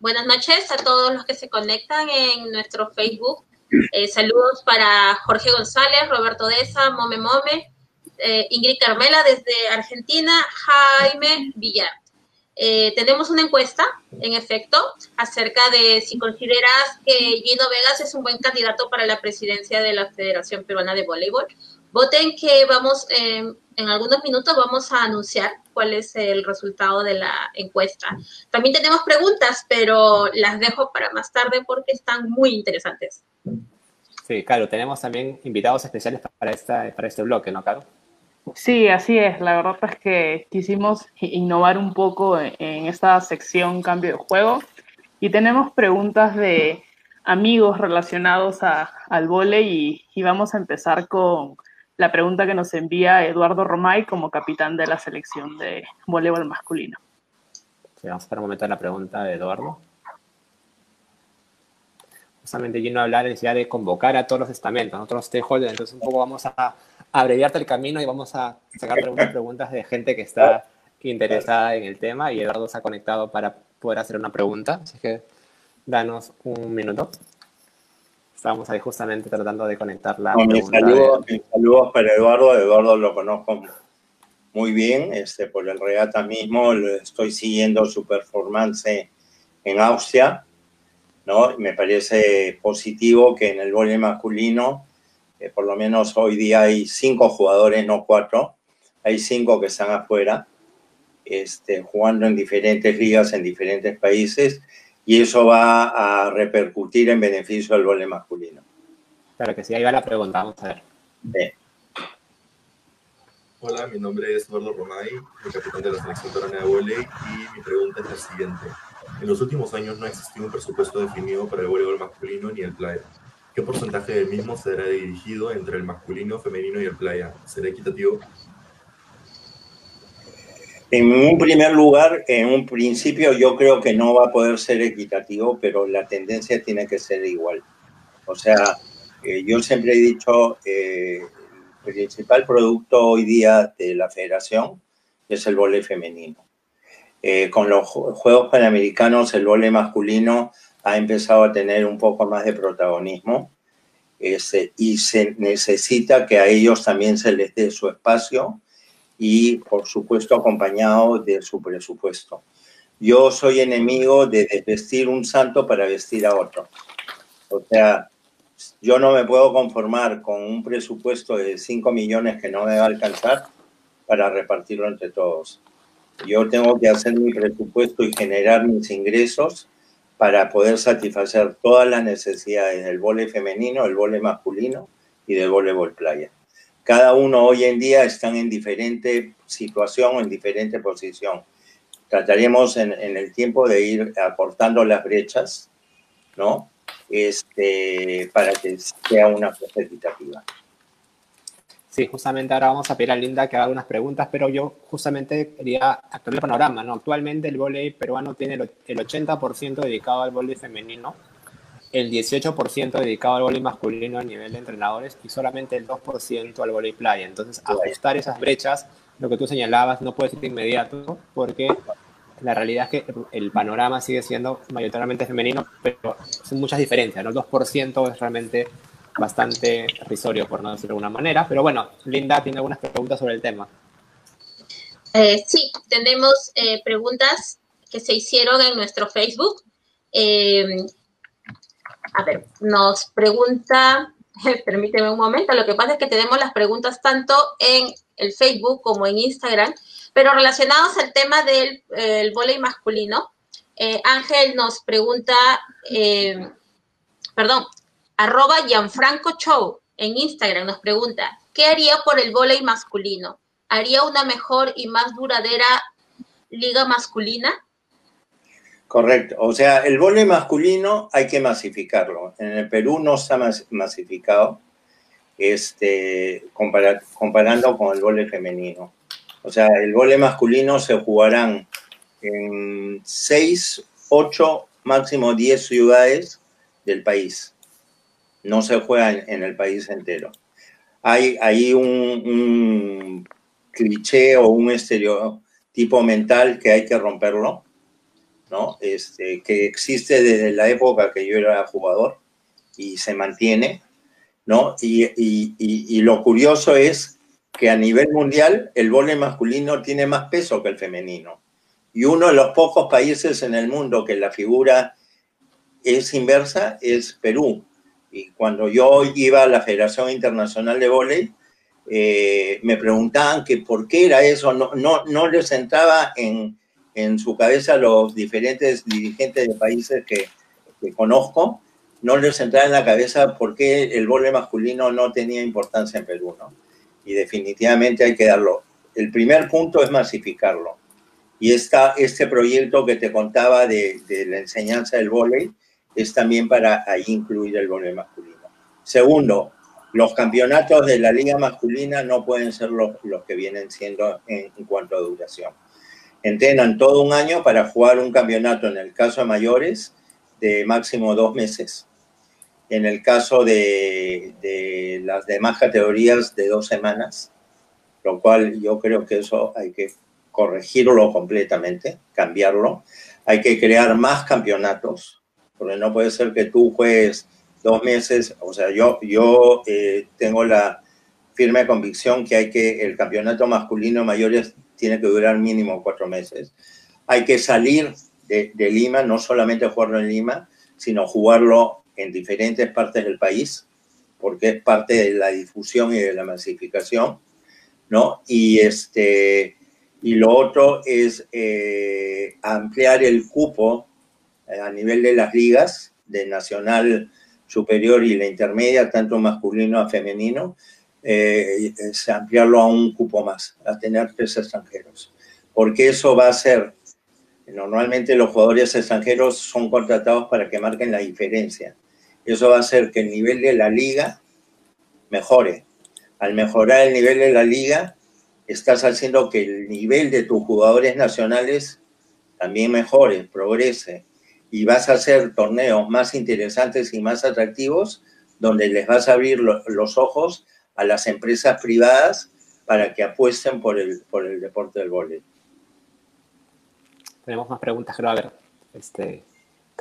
buenas noches a todos los que se conectan en nuestro Facebook. Eh, saludos para Jorge González, Roberto Deza, Mome Mome, eh, Ingrid Carmela desde Argentina, Jaime Villar. Eh, tenemos una encuesta, en efecto, acerca de si consideras que Gino Vegas es un buen candidato para la presidencia de la Federación Peruana de Voleibol. Voten que vamos, en algunos minutos vamos a anunciar cuál es el resultado de la encuesta. También tenemos preguntas, pero las dejo para más tarde porque están muy interesantes. Sí, claro, tenemos también invitados especiales para, esta, para este bloque, ¿no, Caro? Sí, así es. La verdad es que quisimos innovar un poco en esta sección cambio de juego y tenemos preguntas de amigos relacionados al vole y, vamos a empezar con la pregunta que nos envía Eduardo Romay como capitán de la selección de voleibol masculino. Vamos a esperar un momento la pregunta de Eduardo. Justamente vino a hablar necesidad de convocar a todos los estamentos, a todos los stakeholders, entonces un poco vamos a abreviarte el camino y vamos a sacar preguntas, preguntas de gente que está interesada en el tema y Eduardo se ha conectado para poder hacer una pregunta. Así que danos un minuto. Estamos ahí justamente tratando de conectar la pregunta. saludos, para Eduardo. Eduardo lo conozco muy bien este, por el regata mismo. Estoy siguiendo su performance en Austria. ¿no? Me parece positivo que en el voleibol masculino por lo menos hoy día hay cinco jugadores, no cuatro, hay cinco que están afuera, este, jugando en diferentes ligas en diferentes países y eso va a repercutir en beneficio del vole masculino. Claro que sí, ahí va la pregunta, vamos a ver. Hola, mi nombre es Eduardo Romay, el capitán de la selección peruana de volei y mi pregunta es la siguiente. En los últimos años no ha existido un presupuesto definido para el voleibol masculino ni el playa. ¿Qué porcentaje del mismo será dirigido entre el masculino, femenino y el playa? ¿Será equitativo? En un primer lugar, en un principio yo creo que no va a poder ser equitativo, pero la tendencia tiene que ser igual. O sea, eh, yo siempre he dicho, eh, el principal producto hoy día de la federación es el vole femenino. Eh, con los Juegos Panamericanos, el vole masculino ha empezado a tener un poco más de protagonismo este, y se necesita que a ellos también se les dé su espacio y, por supuesto, acompañado de su presupuesto. Yo soy enemigo de desvestir un santo para vestir a otro. O sea, yo no me puedo conformar con un presupuesto de 5 millones que no me va a alcanzar para repartirlo entre todos. Yo tengo que hacer mi presupuesto y generar mis ingresos para poder satisfacer todas las necesidades del vole femenino, el vole masculino y del voleibol playa. Cada uno hoy en día están en diferente situación en diferente posición. Trataremos en, el tiempo de ir acortando las brechas, ¿no? Este, para que sea una cosa equitativa. Sí, justamente ahora vamos a pedir a Linda que haga unas preguntas, pero yo justamente quería actualizar el panorama, ¿no? Actualmente el voleibol peruano tiene el 80% dedicado al voleibol femenino, el 18% dedicado al voleibol masculino a nivel de entrenadores y solamente el 2% al voleibol playa. Entonces, ajustar esas brechas, lo que tú señalabas, no puede ser inmediato porque la realidad es que el panorama sigue siendo mayoritariamente femenino, pero son muchas diferencias, ¿no? El 2% es realmente bastante risorio, por no decirlo de alguna manera. Pero bueno, Linda tiene algunas preguntas sobre el tema. Eh, sí, tenemos eh, preguntas que se hicieron en nuestro Facebook. Eh, a ver, nos pregunta, permíteme un momento, lo que pasa es que tenemos las preguntas tanto en el Facebook como en Instagram, pero relacionados al tema del el voleibol masculino. Ángel nos pregunta, perdón, Arroba Gianfranco Show en Instagram nos pregunta, ¿qué haría por el voleibol masculino? ¿Haría una mejor y más duradera liga masculina? Correcto. O sea, el voleibol masculino hay que masificarlo. En el Perú no está masificado, este, comparando con el voleibol femenino. O sea, el voleibol masculino se jugarán en seis, ocho, máximo diez ciudades del país no se juega en, el país entero. Hay, hay un, cliché o un estereotipo mental que hay que romperlo, ¿no? Este, que existe desde la época que yo era jugador y se mantiene, ¿no? Y, lo curioso es que a nivel mundial el vóley masculino tiene más peso que el femenino. Y uno de los pocos países en el mundo que la figura es inversa es Perú. Y cuando yo iba a la Federación Internacional de Voley, eh, me preguntaban que por qué era eso, no, no, no les entraba en, en su cabeza los diferentes dirigentes de países que, que, conozco, no les entraba en la cabeza por qué el volei masculino no tenía importancia en Perú, ¿no? Y definitivamente hay que darlo. El primer punto es masificarlo. Y esta, este proyecto que te contaba de, de la enseñanza del volei, es también para ahí incluir el voleibol masculino. Segundo, los campeonatos de la liga masculina no pueden ser los, los que vienen siendo en, cuanto a duración. Entrenan todo un año para jugar un campeonato, en el caso de mayores, de máximo dos meses. En el caso de, de las demás categorías, de dos semanas, lo cual yo creo que eso hay que corregirlo completamente, cambiarlo. Hay que crear más campeonatos, porque no puede ser que tú juegues dos meses, o sea, yo, yo eh, tengo la firme convicción que hay que, el campeonato masculino mayores tiene que durar mínimo cuatro meses. Hay que salir de, Lima, no solamente jugarlo en Lima, sino jugarlo en diferentes partes del país, porque es parte de la difusión y de la masificación, ¿no? Y, este, y lo otro es eh, ampliar el cupo a nivel de las ligas, de nacional superior y la intermedia, tanto masculino a femenino, eh, ampliarlo a un cupo más, a tener tres extranjeros. Porque eso va a ser, normalmente los jugadores extranjeros son contratados para que marquen la diferencia. Eso va a hacer que el nivel de la liga mejore. Al mejorar el nivel de la liga, estás haciendo que el nivel de tus jugadores nacionales también mejore, progrese y vas a hacer torneos más interesantes y más atractivos donde les vas a abrir los ojos a las empresas privadas para que apuesten por el, por el deporte del voleibol. Tenemos más preguntas, creo. A ver, este,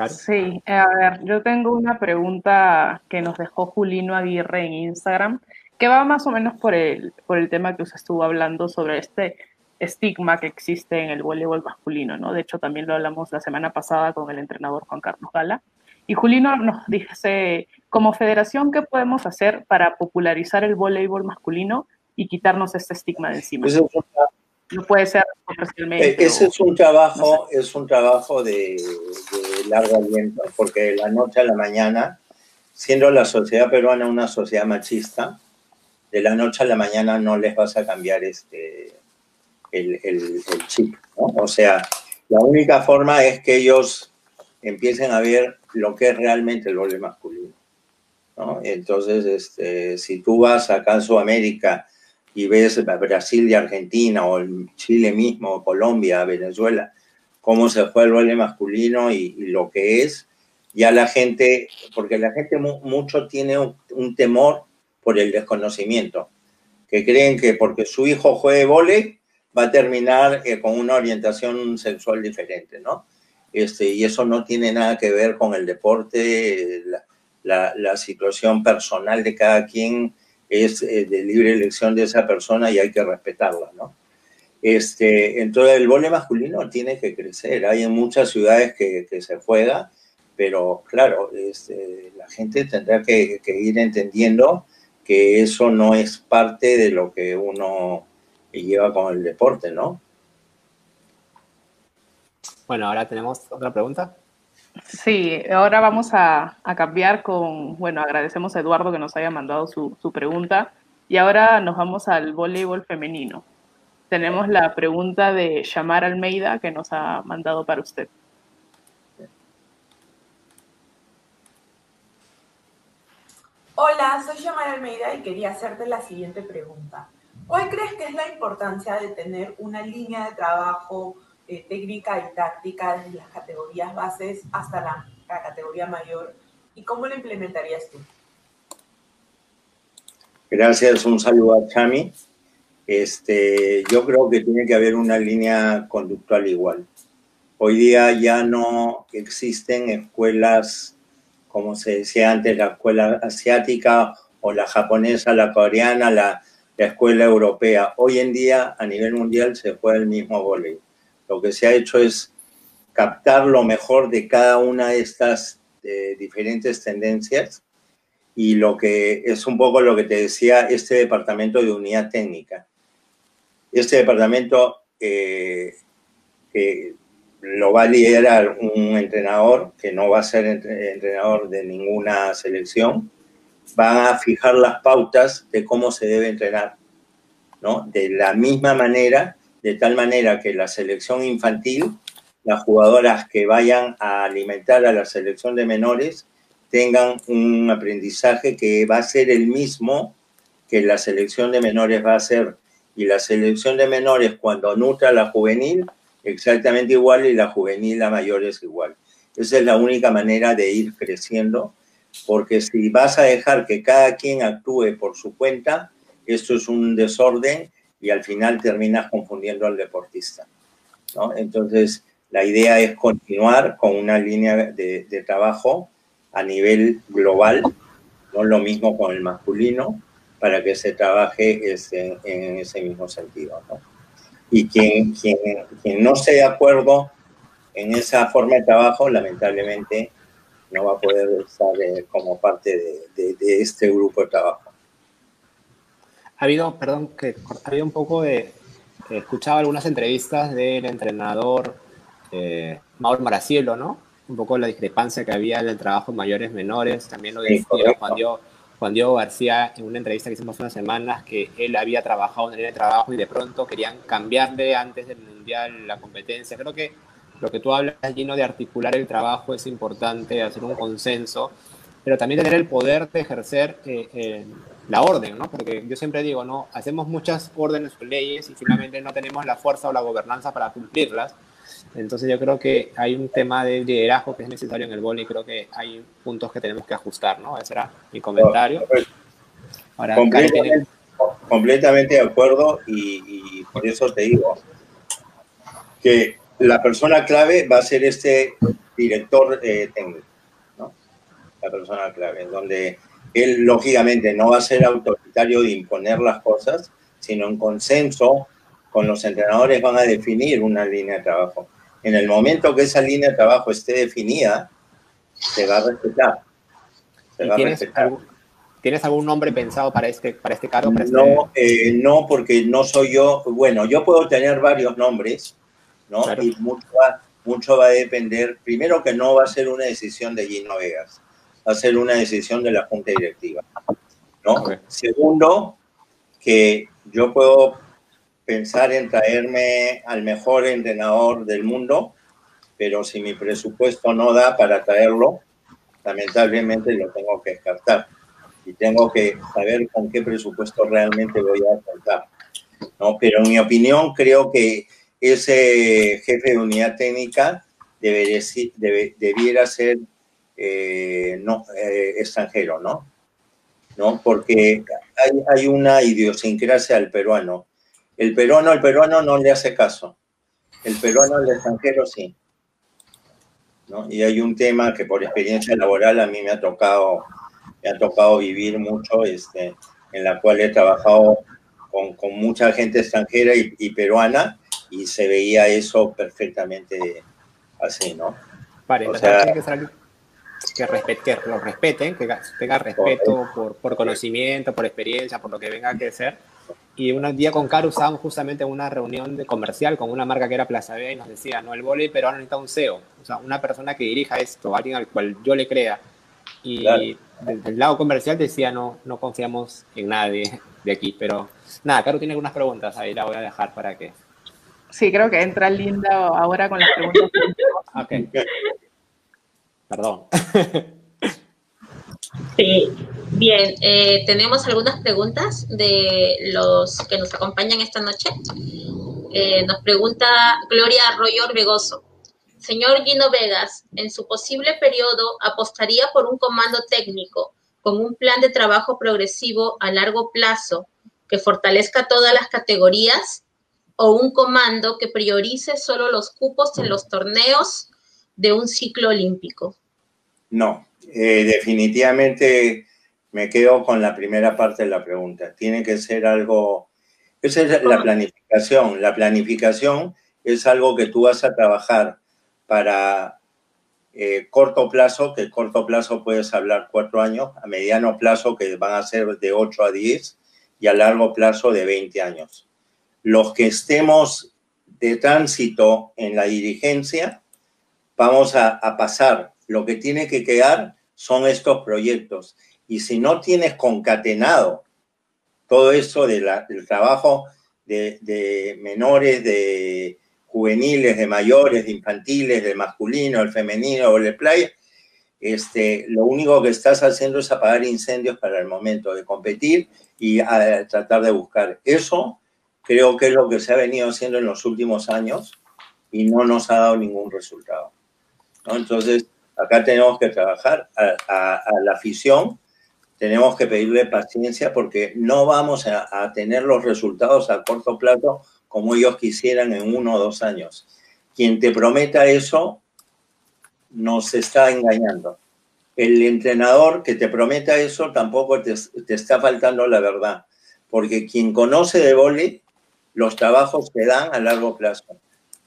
Sí, a ver, yo tengo una pregunta que nos dejó Julino Aguirre en Instagram, que va más o menos por el, por el tema que usted estuvo hablando sobre este estigma que existe en el voleibol masculino, ¿no? De hecho, también lo hablamos la semana pasada con el entrenador Juan Carlos Gala. Y Julino nos dice, como federación, ¿qué podemos hacer para popularizar el voleibol masculino y quitarnos este estigma de encima? Pues no puede ser. Eh, ese es un trabajo, es un trabajo de, de largo aliento, porque de la noche a la mañana, siendo la sociedad peruana una sociedad machista, de la noche a la mañana no les vas a cambiar este, el, el, chip, ¿no? O sea, la única forma es que ellos empiecen a ver lo que es realmente el voleibol masculino, ¿no? Entonces, este, si tú vas acá en Sudamérica y ves Brasil y Argentina, o Chile mismo, o Colombia, Venezuela, cómo se fue el vóley masculino y, lo que es, ya la gente, porque la gente mucho tiene un, temor por el desconocimiento, que creen que porque su hijo juegue vóley va a terminar eh, con una orientación sexual diferente, ¿no? Este, y eso no tiene nada que ver con el deporte, la, la, situación personal de cada quien es eh, de libre elección de esa persona y hay que respetarla, ¿no? Este, entonces el vole masculino tiene que crecer. Hay en muchas ciudades que, que se juega, pero claro, este, la gente tendrá que, que, ir entendiendo que eso no es parte de lo que uno lleva con el deporte, ¿no? Bueno, ahora tenemos otra pregunta. Sí, ahora vamos a, a, cambiar con, bueno, agradecemos a Eduardo que nos haya mandado su, su pregunta y ahora nos vamos al voleibol femenino. Tenemos la pregunta de Shamar Almeida que nos ha mandado para usted. Hola, soy Shamar Almeida y quería hacerte la siguiente pregunta. ¿Cuál crees que es la importancia de tener una línea de trabajo eh, técnica y táctica desde las categorías bases hasta la, categoría mayor y cómo lo implementarías tú? Gracias, un saludo a Chami. Este, yo creo que tiene que haber una línea conductual igual. Hoy día ya no existen escuelas, como se decía antes, la escuela asiática o la japonesa, la coreana, la, la escuela europea. Hoy en día, a nivel mundial, se juega el mismo voleibol lo que se ha hecho es captar lo mejor de cada una de estas eh, diferentes tendencias y lo que es un poco lo que te decía este departamento de unidad técnica. Este departamento eh, lo va a liderar un entrenador que no va a ser entrenador de ninguna selección, va a fijar las pautas de cómo se debe entrenar, ¿no? De la misma manera de tal manera que la selección infantil, las jugadoras que vayan a alimentar a la selección de menores, tengan un aprendizaje que va a ser el mismo que la selección de menores va a ser. Y la selección de menores, cuando nutra a la juvenil, exactamente igual y la juvenil a mayores igual. Esa es la única manera de ir creciendo, porque si vas a dejar que cada quien actúe por su cuenta, esto es un desorden y al final terminas confundiendo al deportista. ¿no? Entonces, la idea es continuar con una línea de, de, trabajo a nivel global, no lo mismo con el masculino, para que se trabaje ese, en ese mismo sentido. ¿no? Y quien, quien, quien no esté de acuerdo en esa forma de trabajo, lamentablemente no va a poder estar eh, como parte de, de, de este grupo de trabajo ha habido, perdón, que ha habido un poco de, he escuchado algunas entrevistas del entrenador eh, Mauro Maracielo, ¿no? Un poco la discrepancia que había en el trabajo mayores menores, también lo decía Juan, Diego, Juan Diego García en una entrevista que hicimos unas semanas, que él había trabajado en el trabajo y de pronto querían cambiarle antes del Mundial la competencia. Creo que lo que tú hablas, lleno de articular el trabajo, es importante, hacer un consenso, pero también tener el poder de ejercer eh, eh, la orden, ¿no? Porque yo siempre digo, ¿no? Hacemos muchas órdenes o leyes y finalmente no tenemos la fuerza o la gobernanza para cumplirlas. Entonces yo creo que hay un tema de liderazgo que es necesario en el boli y creo que hay puntos que tenemos que ajustar, ¿no? Ese era mi comentario. Ahora, completamente, completamente de acuerdo y, y, por eso te digo que la persona clave va a ser este director eh, técnico, ¿no? La persona clave, en donde él lógicamente no va a ser autoritario de imponer las cosas, sino en consenso con los entrenadores van a definir una línea de trabajo. En el momento que esa línea de trabajo esté definida, se va a respetar. Se va tienes, a respetar. Algún, ¿Tienes algún nombre pensado para este, para este cargo? Para no, este... Eh, no, porque no soy yo. Bueno, yo puedo tener varios nombres, ¿no? Claro. Y mucho va, mucho va a depender. Primero que no va a ser una decisión de Gino Vegas va a ser una decisión de la Junta Directiva. ¿no? Okay. Segundo, que yo puedo pensar en traerme al mejor entrenador del mundo, pero si mi presupuesto no da para traerlo, lamentablemente lo tengo que descartar. y tengo que saber con qué presupuesto realmente voy a contar. ¿no? Pero en mi opinión creo que ese jefe de unidad técnica debiera ser eh, no, eh, extranjero, ¿no? ¿no? Porque hay, hay, una idiosincrasia al peruano. El peruano al peruano no le hace caso. El peruano al extranjero sí. ¿no? Y hay un tema que por experiencia laboral a mí me ha tocado, me ha tocado vivir mucho, este, en la cual he trabajado con, mucha gente extranjera y, peruana y se veía eso perfectamente así, ¿no? Vale, o sea, que, que, respet, que, lo respeten, que tenga respeto por, por, conocimiento, por experiencia, por lo que venga a ser. Y un día con Caro estábamos justamente en una reunión de comercial con una marca que era Plaza B y nos decía, no, el vóley peruano necesita un CEO, o sea, una persona que dirija esto, alguien al cual yo le crea. Y claro. desde el lado comercial decía, no, no confiamos en nadie de aquí, pero nada, Caro tiene algunas preguntas, ahí la voy a dejar para que... Sí, creo que entra Linda ahora con las preguntas. ok. Perdón. Sí, bien, eh, tenemos algunas preguntas de los que nos acompañan esta noche. Eh, nos pregunta Gloria Arroyo Orbegoso. Señor Gino Vegas, en su posible periodo, ¿apostaría por un comando técnico con un plan de trabajo progresivo a largo plazo que fortalezca todas las categorías o un comando que priorice solo los cupos en los torneos de un ciclo olímpico? No, eh, definitivamente me quedo con la primera parte de la pregunta. Tiene que ser algo, esa es la planificación. La planificación es algo que tú vas a trabajar para eh, corto plazo, que corto plazo puedes hablar cuatro años, a mediano plazo que van a ser de 8 a 10 y a largo plazo de 20 años. Los que estemos de tránsito en la dirigencia, vamos a, pasar. Lo que tiene que quedar son estos proyectos. Y si no tienes concatenado todo eso del trabajo de, menores, de juveniles, de mayores, de infantiles, de masculino, el femenino o el playa, este, lo único que estás haciendo es apagar incendios para el momento de competir y a, tratar de buscar. Eso creo que es lo que se ha venido haciendo en los últimos años y no nos ha dado ningún resultado. ¿no? Entonces, Acá tenemos que trabajar a, a, a la afición, tenemos que pedirle paciencia porque no vamos a, a, tener los resultados a corto plazo como ellos quisieran en uno o dos años. Quien te prometa eso nos está engañando. El entrenador que te prometa eso tampoco te, te está faltando la verdad, porque quien conoce de vóley, los trabajos te dan a largo plazo.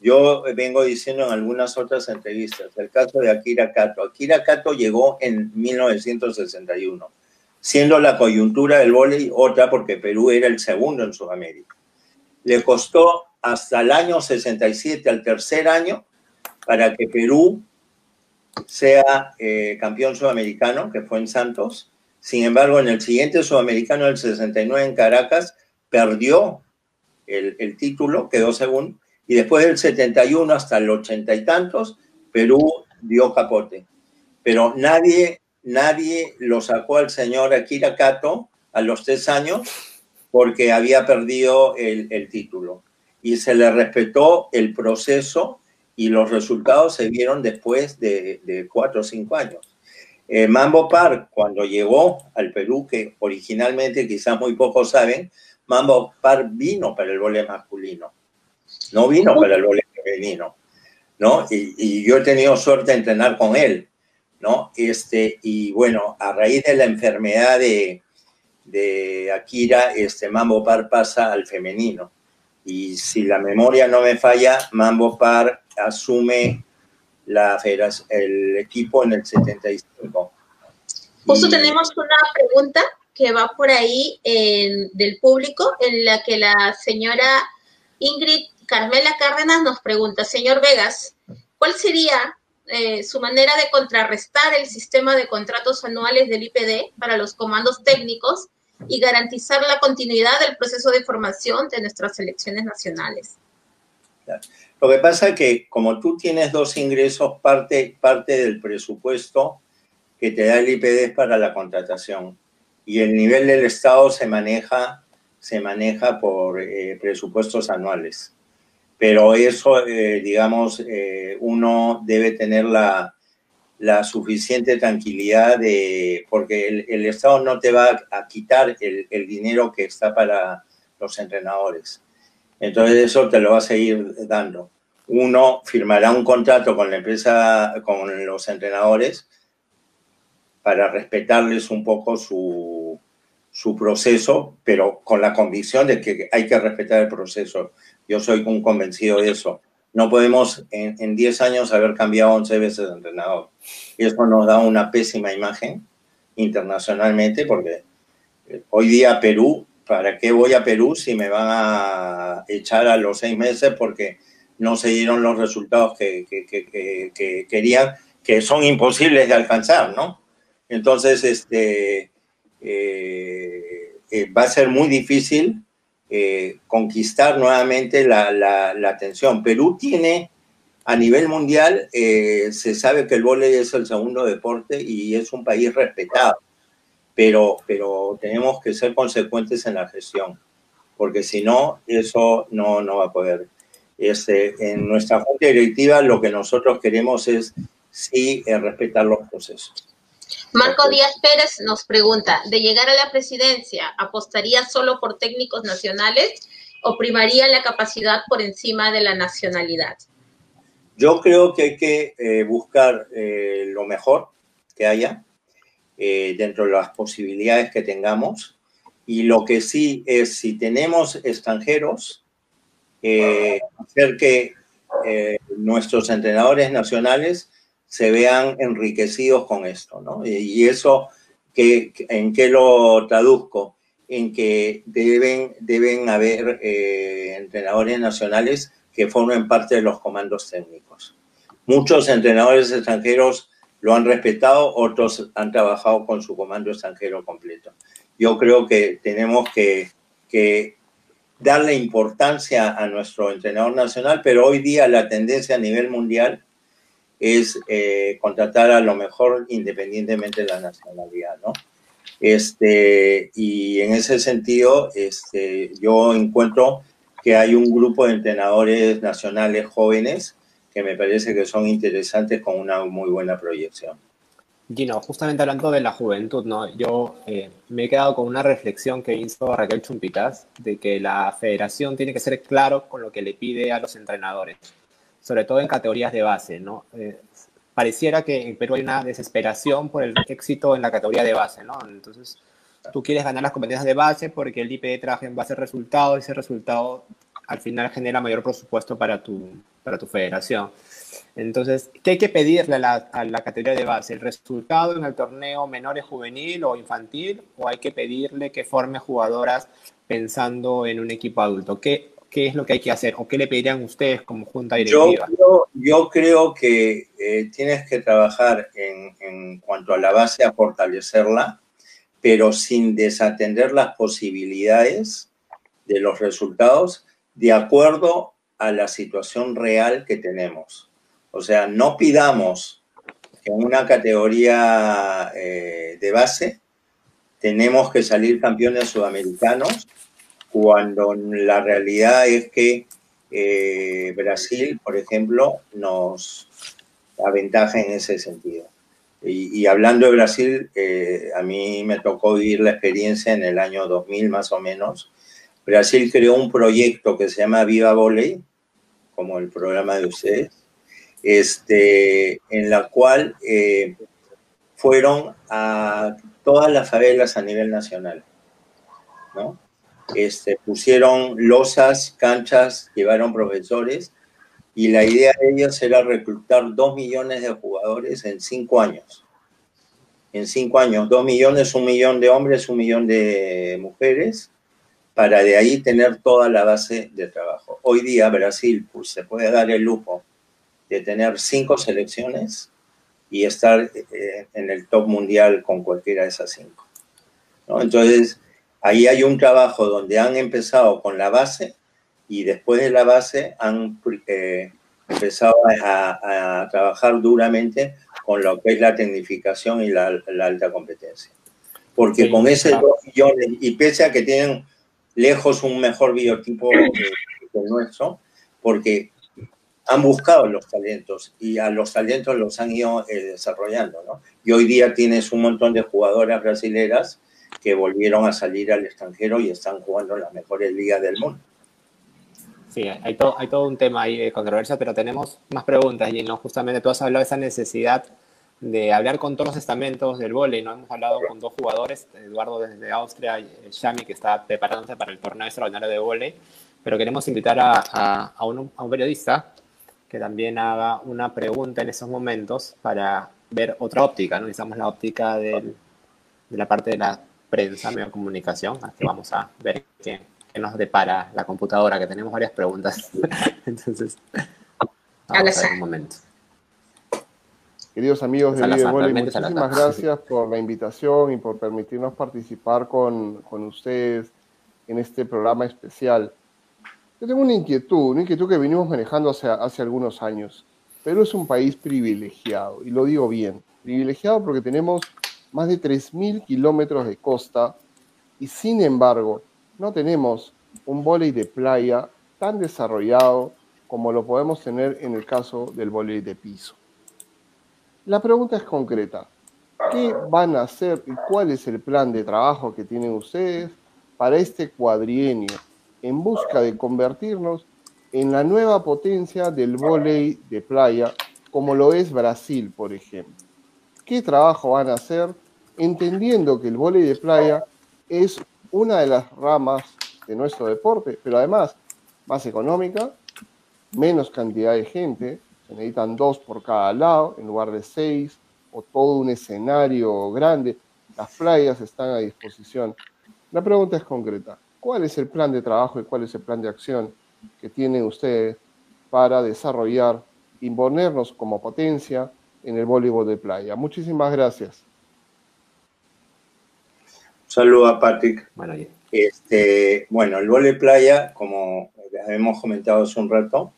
Yo vengo diciendo en algunas otras entrevistas, el caso de Akira Kato. Akira Kato llegó en 1961, siendo la coyuntura del vóley otra porque Perú era el segundo en Sudamérica. Le costó hasta el año 67, al tercer año, para que Perú sea eh, campeón sudamericano, que fue en Santos. Sin embargo, en el siguiente sudamericano del 69 en Caracas, perdió el, el título, quedó segundo, y después del 71 hasta el 80 y tantos, Perú dio capote. Pero nadie, nadie lo sacó al señor Akira Kato a los tres años porque había perdido el, el título. Y se le respetó el proceso y los resultados se vieron después de, de cuatro o cinco años. Eh, Mambo Park, cuando llegó al Perú, que originalmente quizás muy pocos saben, Mambo Park vino para el vóley masculino no vino para el vóley femenino, ¿no? Y, y, yo he tenido suerte de entrenar con él, ¿no? Este, y bueno, a raíz de la enfermedad de, de Akira, este Mambo Par pasa al femenino. Y si la memoria no me falla, Mambo Par asume la el equipo en el 75. Justo y... tenemos una pregunta que va por ahí en, del público, en la que la señora Ingrid Carmela Cárdenas nos pregunta, señor Vegas, ¿cuál sería eh, su manera de contrarrestar el sistema de contratos anuales del IPD para los comandos técnicos y garantizar la continuidad del proceso de formación de nuestras selecciones nacionales? Lo que pasa es que como tú tienes dos ingresos, parte, parte del presupuesto que te da el IPD es para la contratación. Y el nivel del Estado se maneja, se maneja por eh, presupuestos anuales. Pero eso, eh, digamos, eh, uno debe tener la, la, suficiente tranquilidad de, porque el, el, Estado no te va a quitar el, el dinero que está para los entrenadores. Entonces eso te lo va a seguir dando. Uno firmará un contrato con la empresa, con los entrenadores, para respetarles un poco su, su proceso, pero con la convicción de que hay que respetar el proceso. Yo soy un convencido de eso. No podemos en 10 años haber cambiado 11 veces de entrenador. Eso nos da una pésima imagen internacionalmente porque hoy día Perú, ¿para qué voy a Perú si me van a echar a los seis meses porque no se dieron los resultados que, que, que, que querían, que son imposibles de alcanzar, ¿no? Entonces, este, eh, eh, va a ser muy difícil eh, conquistar nuevamente la, atención. Perú tiene, a nivel mundial, se sabe que el vóley es el segundo deporte y es un país respetado, pero, pero tenemos que ser consecuentes en la gestión, porque si no, eso no, no va a poder. Este, en nuestra junta directiva lo que nosotros queremos es sí respetar los procesos. Marco Díaz Pérez nos pregunta, de llegar a la presidencia, ¿apostaría solo por técnicos nacionales o primaría la capacidad por encima de la nacionalidad? Yo creo que hay que eh, buscar eh, lo mejor que haya eh, dentro de las posibilidades que tengamos. Y lo que sí es, si tenemos extranjeros, hacer que nuestros entrenadores nacionales se vean enriquecidos con esto, ¿no? Y eso, que, ¿en qué lo traduzco? En que deben, deben haber eh, entrenadores nacionales que formen parte de los comandos técnicos. Muchos entrenadores extranjeros lo han respetado, otros han trabajado con su comando extranjero completo. Yo creo que tenemos que, que darle importancia a nuestro entrenador nacional, pero hoy día la tendencia a nivel mundial es eh, contratar a lo mejor independientemente de la nacionalidad, ¿no? Este, y en ese sentido, este, yo encuentro que hay un grupo de entrenadores nacionales jóvenes que me parece que son interesantes con una muy buena proyección. Gino, justamente hablando de la juventud, ¿no? yo eh, me he quedado con una reflexión que hizo Raquel Chumpitas de que la federación tiene que ser claro con lo que le pide a los entrenadores sobre todo en categorías de base, ¿no? Eh, pareciera que en Perú hay una desesperación por el éxito en la categoría de base, ¿no? Entonces, tú quieres ganar las competencias de base porque el IPD trabaja en base a resultados y ese resultado al final genera mayor presupuesto para tu, para tu federación. Entonces, ¿qué hay que pedirle a la, a la, categoría de base? ¿El resultado en el torneo menores juvenil o infantil? ¿O hay que pedirle que forme jugadoras pensando en un equipo adulto? ¿Qué, qué es lo que hay que hacer o qué le pedirían ustedes como junta directiva? Yo, yo creo que eh, tienes que trabajar en, en, cuanto a la base a fortalecerla, pero sin desatender las posibilidades de los resultados de acuerdo a la situación real que tenemos. O sea, no pidamos que en una categoría eh, de base tenemos que salir campeones sudamericanos cuando la realidad es que eh, Brasil, por ejemplo, nos aventaja en ese sentido. Y, y hablando de Brasil, eh, a mí me tocó vivir la experiencia en el año 2000 más o menos. Brasil creó un proyecto que se llama Viva Volley, como el programa de ustedes, este, en la cual eh, fueron a todas las favelas a nivel nacional, ¿no? Este, pusieron losas, canchas, llevaron profesores y la idea de ellos era reclutar dos millones de jugadores en cinco años. En cinco años, dos millones, un millón de hombres, un millón de mujeres, para de ahí tener toda la base de trabajo. Hoy día Brasil pues, se puede dar el lujo de tener cinco selecciones y estar eh, en el top mundial con cualquiera de esas cinco. ¿no? Entonces, Ahí hay un trabajo donde han empezado con la base y después de la base han eh, empezado a, a, trabajar duramente con lo que es la tecnificación y la, la alta competencia. porque con ese 2 millones, y pese a que tienen lejos un mejor biotipo que, el nuestro, porque han buscado los talentos y a los talentos los han ido eh, desarrollando, ¿no? Y hoy día tienes un montón de jugadoras brasileras que volvieron a salir al extranjero y están jugando en las mejores ligas del mundo. Sí, hay todo, hay todo un tema ahí de controversia, pero tenemos más preguntas, y no justamente tú has hablado de esa necesidad de hablar con todos los estamentos del vóley, ¿no? Hemos hablado con dos jugadores, Eduardo desde Austria y Shami, que está preparándose para el torneo extraordinario de vóley, pero queremos invitar a, a, un, a, un, periodista que también haga una pregunta en esos momentos para ver otra óptica, ¿no? Necesitamos la óptica del, de la parte de la prensa, medio comunicación, así que vamos a ver qué, qué, nos depara la computadora, que tenemos varias preguntas. Entonces, vamos a ver un momento. Queridos amigos de Vive muchísimas gracias por la invitación y por permitirnos participar con, con, ustedes en este programa especial. Yo tengo una inquietud, una inquietud que venimos manejando hace, hace algunos años. Perú es un país privilegiado, y lo digo bien, privilegiado porque tenemos más de 3.000 kilómetros de costa y sin embargo no tenemos un vóley de playa tan desarrollado como lo podemos tener en el caso del vóley de piso. La pregunta es concreta. ¿Qué van a hacer y cuál es el plan de trabajo que tienen ustedes para este cuadrienio en busca de convertirnos en la nueva potencia del vóley de playa, como lo es Brasil, por ejemplo? ¿Qué trabajo van a hacer entendiendo que el vóley de playa es una de las ramas de nuestro deporte, pero además más económica, menos cantidad de gente, se necesitan dos por cada lado en lugar de seis, o todo un escenario grande. Las playas están a disposición. La pregunta es concreta. ¿Cuál es el plan de trabajo y cuál es el plan de acción que tienen ustedes para desarrollar, imponernos como potencia en el voleibol de playa? Muchísimas gracias. Saludos a Patrick. Bueno, este, bueno, el de playa, como hemos comentado hace un rato,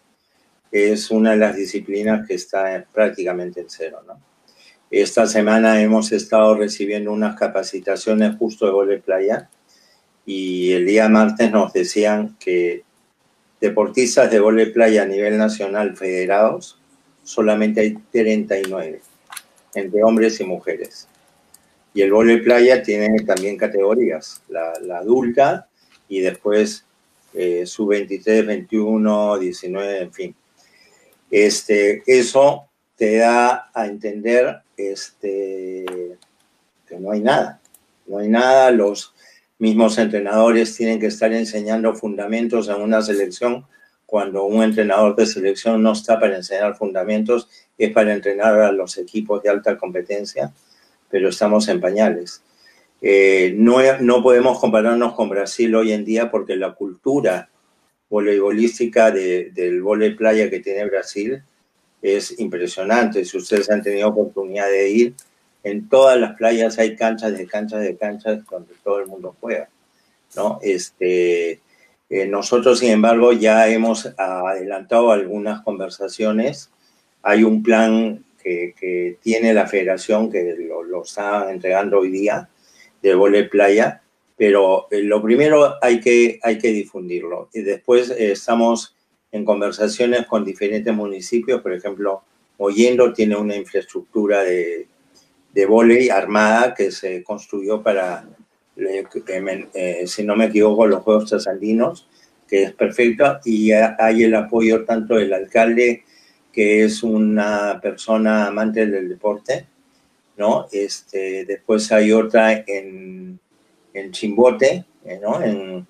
es una de las disciplinas que está prácticamente en cero, ¿no? Esta semana hemos estado recibiendo unas capacitaciones justo de vole playa y el día martes nos decían que deportistas de vole playa a nivel nacional federados solamente hay 39 entre hombres y mujeres. Y el vole playa tiene también categorías, la, adulta y después eh, sub 23, 21, 19, en fin. Este, eso te da a entender este, que no hay nada, no hay nada, los mismos entrenadores tienen que estar enseñando fundamentos en una selección cuando un entrenador de selección no está para enseñar fundamentos, es para entrenar a los equipos de alta competencia, pero estamos en pañales. Eh, no, no podemos compararnos con Brasil hoy en día porque la cultura voleibolística de, del volei playa que tiene Brasil es impresionante. Si ustedes han tenido oportunidad de ir, en todas las playas hay canchas de canchas de canchas donde todo el mundo juega. ¿no? Este, eh, nosotros, sin embargo, ya hemos adelantado algunas conversaciones. Hay un plan que, que tiene la federación que lo, lo, está entregando hoy día de volei playa, pero eh, lo primero hay que, hay que difundirlo. Y después eh, estamos en conversaciones con diferentes municipios, por ejemplo, Oyendo tiene una infraestructura de, de volei armada que se construyó para, eh, si no me equivoco, los Juegos Trasandinos, que es perfecta, y hay el apoyo tanto del alcalde, que es una persona amante del deporte, ¿no? Este, después hay otra en en Chimbote, eh, ¿no? En,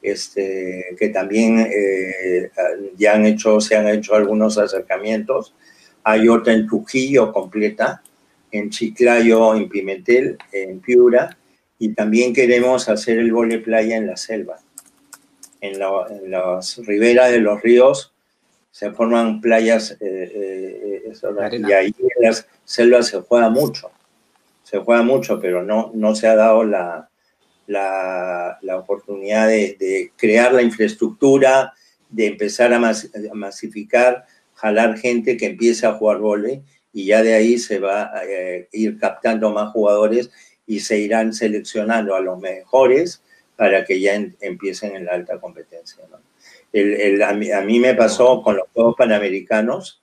este, que también eh, ya han hecho, se han hecho algunos acercamientos. Hay otra en Trujillo completa, en Chiclayo, en Pimentel, en Piura, y también queremos hacer el vole playa en la selva. En, las riberas de los ríos se forman playas eh, y ahí en las selvas se juega mucho. Se juega mucho, pero no, no se ha dado la, la, oportunidad de, crear la infraestructura, de empezar a, masificar, jalar gente que empiece a jugar vole y ya de ahí se va a eh, ir captando más jugadores y se irán seleccionando a los mejores para que ya empiecen en la alta competencia. A, mí, me pasó con los Juegos Panamericanos,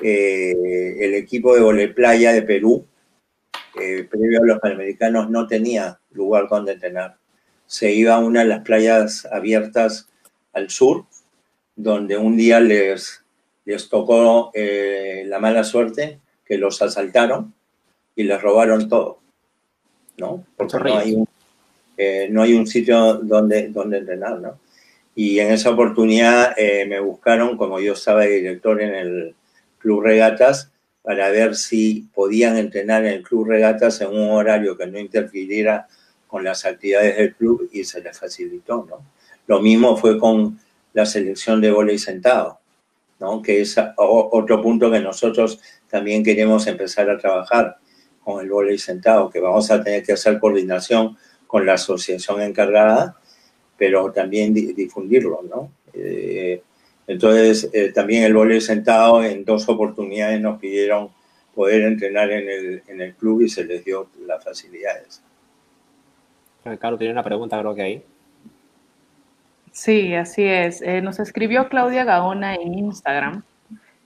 eh, el equipo de volei playa de Perú, eh, previo a los Panamericanos, no tenía lugar donde entrenar. Se iba a una de las playas abiertas al sur, donde un día les, les tocó eh, la mala suerte que los asaltaron y les robaron todo, ¿no? Porque no hay, un, no hay un sitio donde, donde entrenar, ¿no? Y en esa oportunidad eh, me buscaron, como yo estaba director en el Club Regatas, para ver si podían entrenar en el Club Regatas en un horario que no interfiriera con las actividades del club y se les facilitó, ¿no? Lo mismo fue con la selección de volei sentado, ¿no? Que es otro punto que nosotros también queremos empezar a trabajar con el volei sentado, que vamos a tener que hacer coordinación con la asociación encargada, pero también difundirlo, ¿no? Eh, entonces, eh, también el volei sentado en dos oportunidades nos pidieron poder entrenar en el, en el club y se les dio las facilidades. Carlos tiene una pregunta, creo que ahí. Sí, así es. Eh, nos escribió Claudia Gaona en Instagram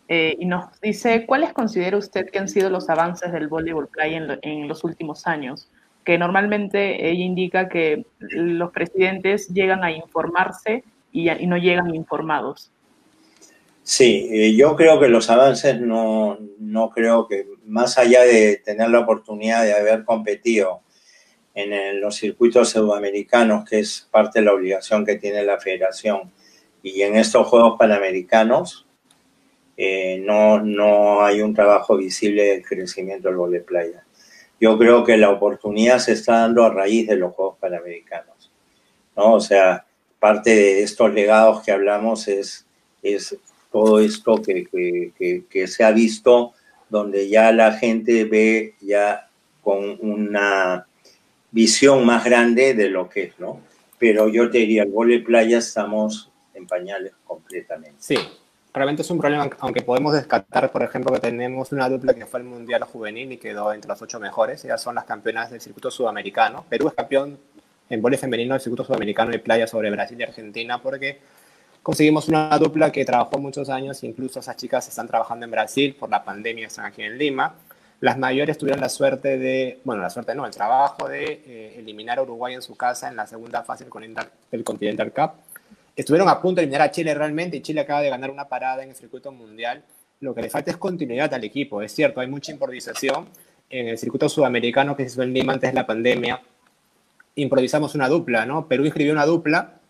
eh, y nos dice, ¿cuáles considera usted que han sido los avances del voleibol play en, los últimos años? Que normalmente ella indica que los presidentes llegan a informarse y, no llegan informados. Sí, yo creo que los avances no, no creo que, más allá de tener la oportunidad de haber competido en los circuitos sudamericanos, que es parte de la obligación que tiene la federación, y en estos Juegos Panamericanos, eh, no, no hay un trabajo visible del crecimiento del vole playa. Yo creo que la oportunidad se está dando a raíz de los Juegos Panamericanos, ¿no? O sea, parte de estos legados que hablamos es, es todo esto que, que, que se ha visto, donde ya la gente ve ya con una visión más grande de lo que es, ¿no? Pero yo te diría, el vole playa estamos en pañales completamente. Sí, realmente es un problema, aunque podemos descartar, por ejemplo, que tenemos una dupla que fue el Mundial Juvenil y quedó entre las ocho mejores, ellas son las campeonas del circuito sudamericano. Perú es campeón en vole femenino del circuito sudamericano de playa sobre Brasil y Argentina porque conseguimos una dupla que trabajó muchos años, incluso esas chicas están trabajando en Brasil por la pandemia, están aquí en Lima. Las mayores tuvieron la suerte de, bueno, la suerte no, el trabajo de eh, eliminar a Uruguay en su casa en la segunda fase del Continental Cup. Estuvieron a punto de eliminar a Chile realmente y Chile acaba de ganar una parada en el circuito mundial. Lo que le falta es continuidad al equipo. Es cierto, hay mucha improvisación en el circuito sudamericano que se hizo en Lima antes de la pandemia. Improvisamos una dupla, ¿no? Perú inscribió una dupla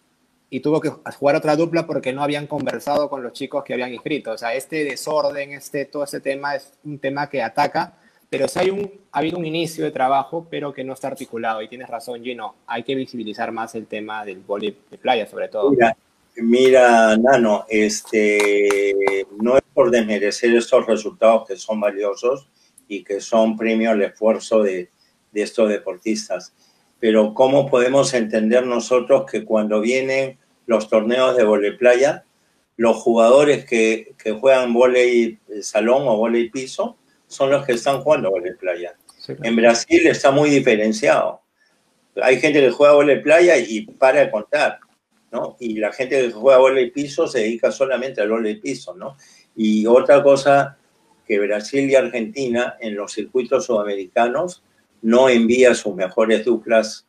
y tuvo que jugar otra dupla porque no habían conversado con los chicos que habían inscrito. O sea, este desorden, este, todo ese tema es un tema que ataca pero hay un, ha habido un inicio de trabajo, pero que no está articulado. Y tienes razón, Gino, hay que visibilizar más el tema del voleibol de playa, sobre todo. Mira, mira, Nano, este, no es por desmerecer estos resultados que son valiosos y que son premio al esfuerzo de, de estos deportistas. Pero ¿cómo podemos entender nosotros que cuando vienen los torneos de voleibol playa, los jugadores que, que juegan voleibol salón o voleibol piso son los que están jugando volei playa. En Brasil está muy diferenciado. Hay gente que juega volei playa y para de contar, ¿no? Y la gente que juega volei piso se dedica solamente al volei piso, ¿no? Y otra cosa que Brasil y Argentina en los circuitos sudamericanos no envía sus mejores duplas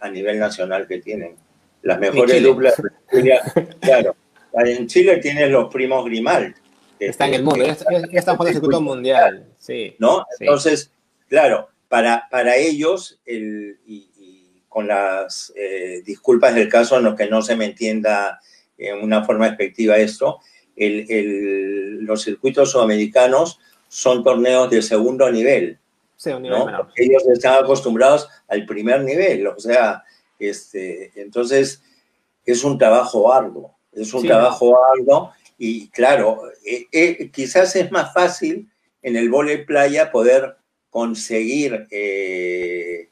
a nivel nacional que tienen. Las mejores duplas, claro. En Chile tienen los primos Grimal, Está en el mundo, ya, está jugando el circuito mundial. Sí, ¿No? Entonces, claro, para, para ellos, el, y, con las eh, disculpas del caso, en lo que no se me entienda en una forma efectiva esto, el, el, los circuitos sudamericanos son torneos de segundo nivel. Sí, un nivel ¿no? ellos están acostumbrados al primer nivel, o sea, este, entonces es un trabajo arduo, es un trabajo arduo y claro, eh, eh, quizás es más fácil en el vole playa poder conseguir eh,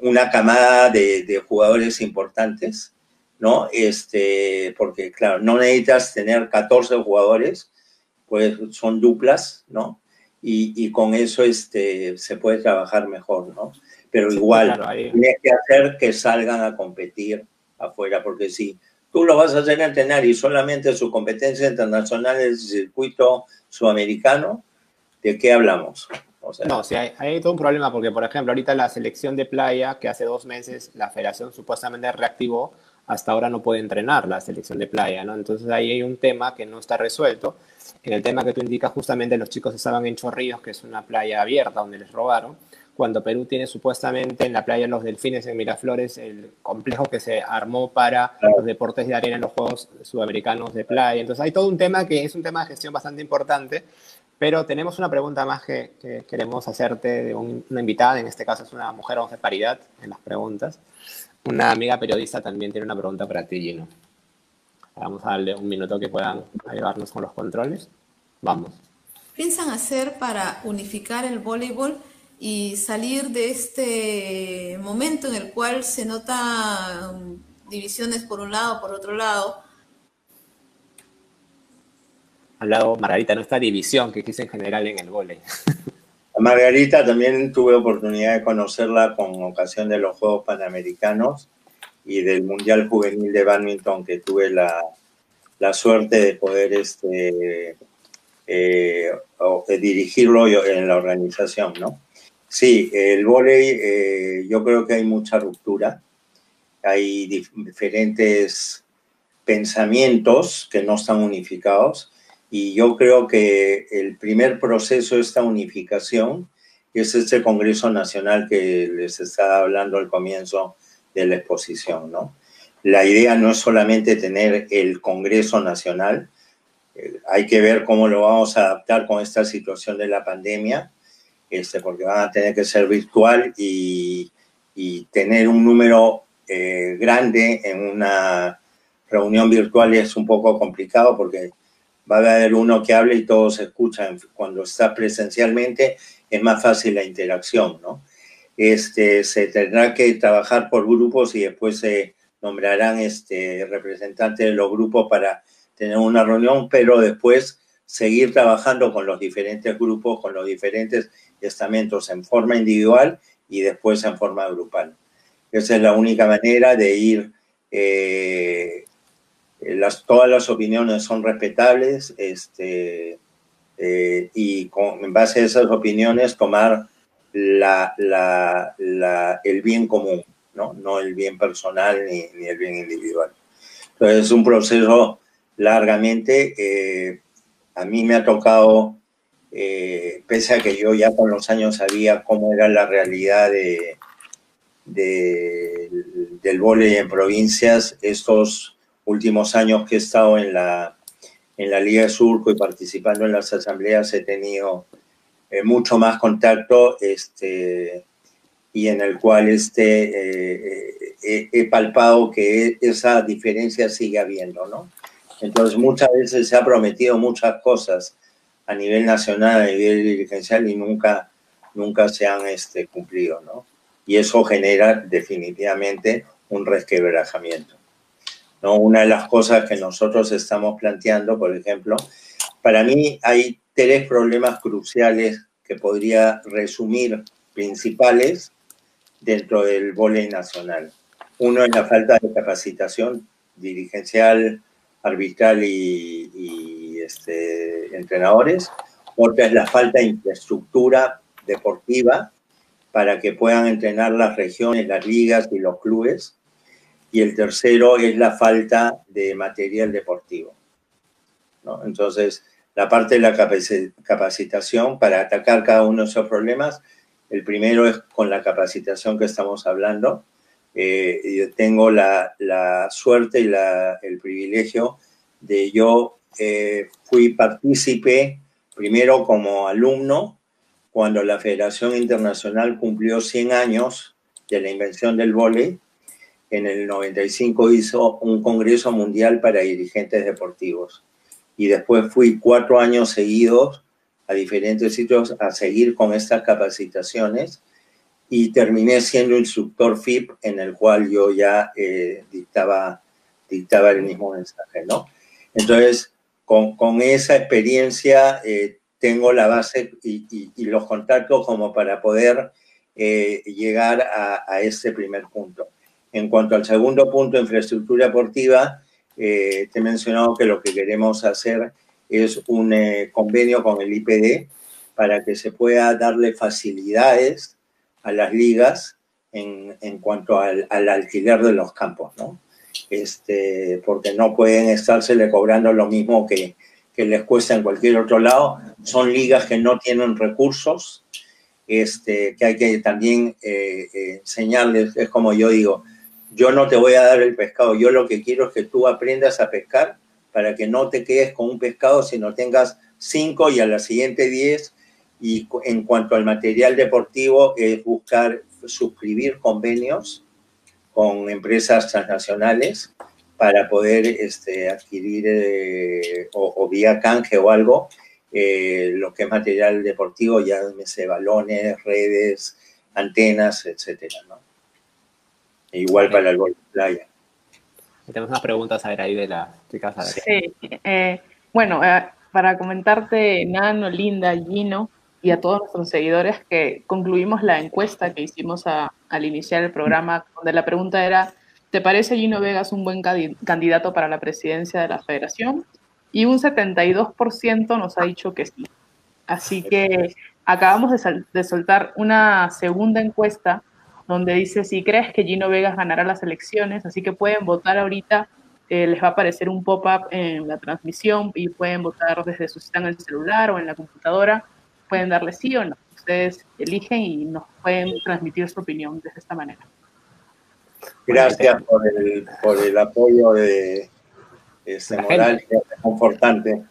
una camada de, jugadores importantes, ¿no? Este, porque, claro, no necesitas tener 14 jugadores, pues son duplas, ¿no? y, con eso este, se puede trabajar mejor, ¿no? Pero igual, tienes que hacer que salgan a competir afuera, porque si tú lo vas a hacer entrenar y solamente su competencia internacional es el circuito sudamericano, ¿de qué hablamos? no, sí, hay, hay, todo un problema porque, por ejemplo, ahorita la selección de playa, que hace dos meses la federación supuestamente reactivó, hasta ahora no puede entrenar la selección de playa, ¿no? Entonces ahí hay un tema que no está resuelto. En el tema que tú indicas, justamente los chicos estaban en Chorrillos, que es una playa abierta donde les robaron, cuando Perú tiene supuestamente en la playa Los Delfines en Miraflores el complejo que se armó para los deportes de arena en los Juegos Sudamericanos de Playa. Entonces hay todo un tema que es un tema de gestión bastante importante, pero tenemos una pregunta más que, queremos hacerte de una invitada, en este caso es una mujer, vamos de paridad en las preguntas. Una amiga periodista también tiene una pregunta para ti, Gino. Vamos a darle un minuto que puedan ayudarnos con los controles. Vamos. ¿Piensan hacer para unificar el voleibol y salir de este momento en el cual se notan divisiones por un lado, por otro lado? Al lado, Margarita, no esta división que existe en general en el voleibol. Margarita también tuve oportunidad de conocerla con ocasión de los Juegos Panamericanos y del Mundial Juvenil de Badminton que tuve la, la suerte de poder este, eh, dirigirlo en la organización, ¿no? Sí, el vóley, eh, yo creo que hay mucha ruptura, hay diferentes pensamientos que no están unificados y yo creo que el primer proceso de esta unificación es este Congreso Nacional que les estaba hablando al comienzo de la exposición, ¿no? La idea no es solamente tener el Congreso Nacional, eh, hay que ver cómo lo vamos a adaptar con esta situación de la pandemia, este, porque van a tener que ser virtual y, tener un número eh, grande en una reunión virtual es un poco complicado porque va a haber uno que hable y todos escuchan. Cuando está presencialmente es más fácil la interacción, ¿no? Este, se tendrá que trabajar por grupos y después se nombrarán este, representantes de los grupos para tener una reunión, pero después seguir trabajando con los diferentes grupos, con los diferentes estamentos en forma individual y después en forma grupal. Esa es la única manera de ir eh, las, todas las opiniones son respetables este, eh, y con, en base a esas opiniones tomar la, la, el bien común, ¿no? no el bien personal ni, ni, el bien individual. Entonces es un proceso largamente, eh, a mí me ha tocado, pese a que yo ya con los años sabía cómo era la realidad de, de del vóley en provincias, estos últimos años que he estado en la, en la Liga de Surco y participando en las asambleas he tenido eh, mucho más contacto este, y en el cual este, eh, he palpado que esa diferencia sigue habiendo, ¿no? Entonces muchas veces se ha prometido muchas cosas a nivel nacional, a nivel dirigencial y nunca, nunca se han este, cumplido, ¿no? Y eso genera definitivamente un resquebrajamiento. ¿no? Una de las cosas que nosotros estamos planteando, por ejemplo, para mí hay tres problemas cruciales que podría resumir principales dentro del vóley nacional. Uno es la falta de capacitación dirigencial, arbitral y, este, entrenadores. Otra es la falta de infraestructura deportiva para que puedan entrenar las regiones, las ligas y los clubes y el tercero es la falta de material deportivo. Entonces, la parte de la capacitación para atacar cada uno de esos problemas, el primero es con la capacitación que estamos hablando. Eh, tengo la, suerte y el privilegio de yo eh, fui partícipe primero como alumno cuando la Federación Internacional cumplió 100 años de la invención del vóley en el 95 hizo un Congreso Mundial para Dirigentes Deportivos. Y después fui cuatro años seguidos a diferentes sitios a seguir con estas capacitaciones y terminé siendo instructor FIP en el cual yo ya eh, dictaba, dictaba el mismo mensaje, ¿no? Entonces, con, esa experiencia eh, tengo la base y, los contactos como para poder eh, llegar a, a este primer punto. En cuanto al segundo punto, infraestructura deportiva, eh, te he mencionado que lo que queremos hacer es un convenio con el IPD para que se pueda darle facilidades a las ligas en, en cuanto al, al, alquiler de los campos, ¿no? Este, porque no pueden estársele cobrando lo mismo que, que les cuesta en cualquier otro lado. Son ligas que no tienen recursos, este, que hay que también eh, enseñarles, es como yo digo, yo no te voy a dar el pescado, yo lo que quiero es que tú aprendas a pescar para que no te quedes con un pescado, sino tengas cinco y a la siguiente diez. Y en cuanto al material deportivo, es buscar suscribir convenios con empresas transnacionales para poder este, adquirir eh, o, vía canje o algo eh, lo que es material deportivo, ya sé, balones, redes, antenas, etcétera, ¿no? Igual para el gol de playa. Tenemos unas preguntas a ver ahí de las chicas. Sí, eh, bueno, eh, para comentarte, Nano, Linda, Gino y a todos nuestros seguidores que concluimos la encuesta que hicimos al iniciar el programa, donde la pregunta era, ¿te parece Gino Vegas un buen candidato para la presidencia de la federación? Y un 72% nos ha dicho que sí. Así que acabamos de, soltar una segunda encuesta donde dice si crees que Gino Vegas ganará las elecciones, así que pueden votar ahorita, eh, les va a aparecer un pop-up en la transmisión y pueden votar desde su están en el celular o en la computadora, pueden darle sí o no, ustedes eligen y nos pueden transmitir su opinión desde esta manera. Gracias por el, por el apoyo de ese moral que es confortante.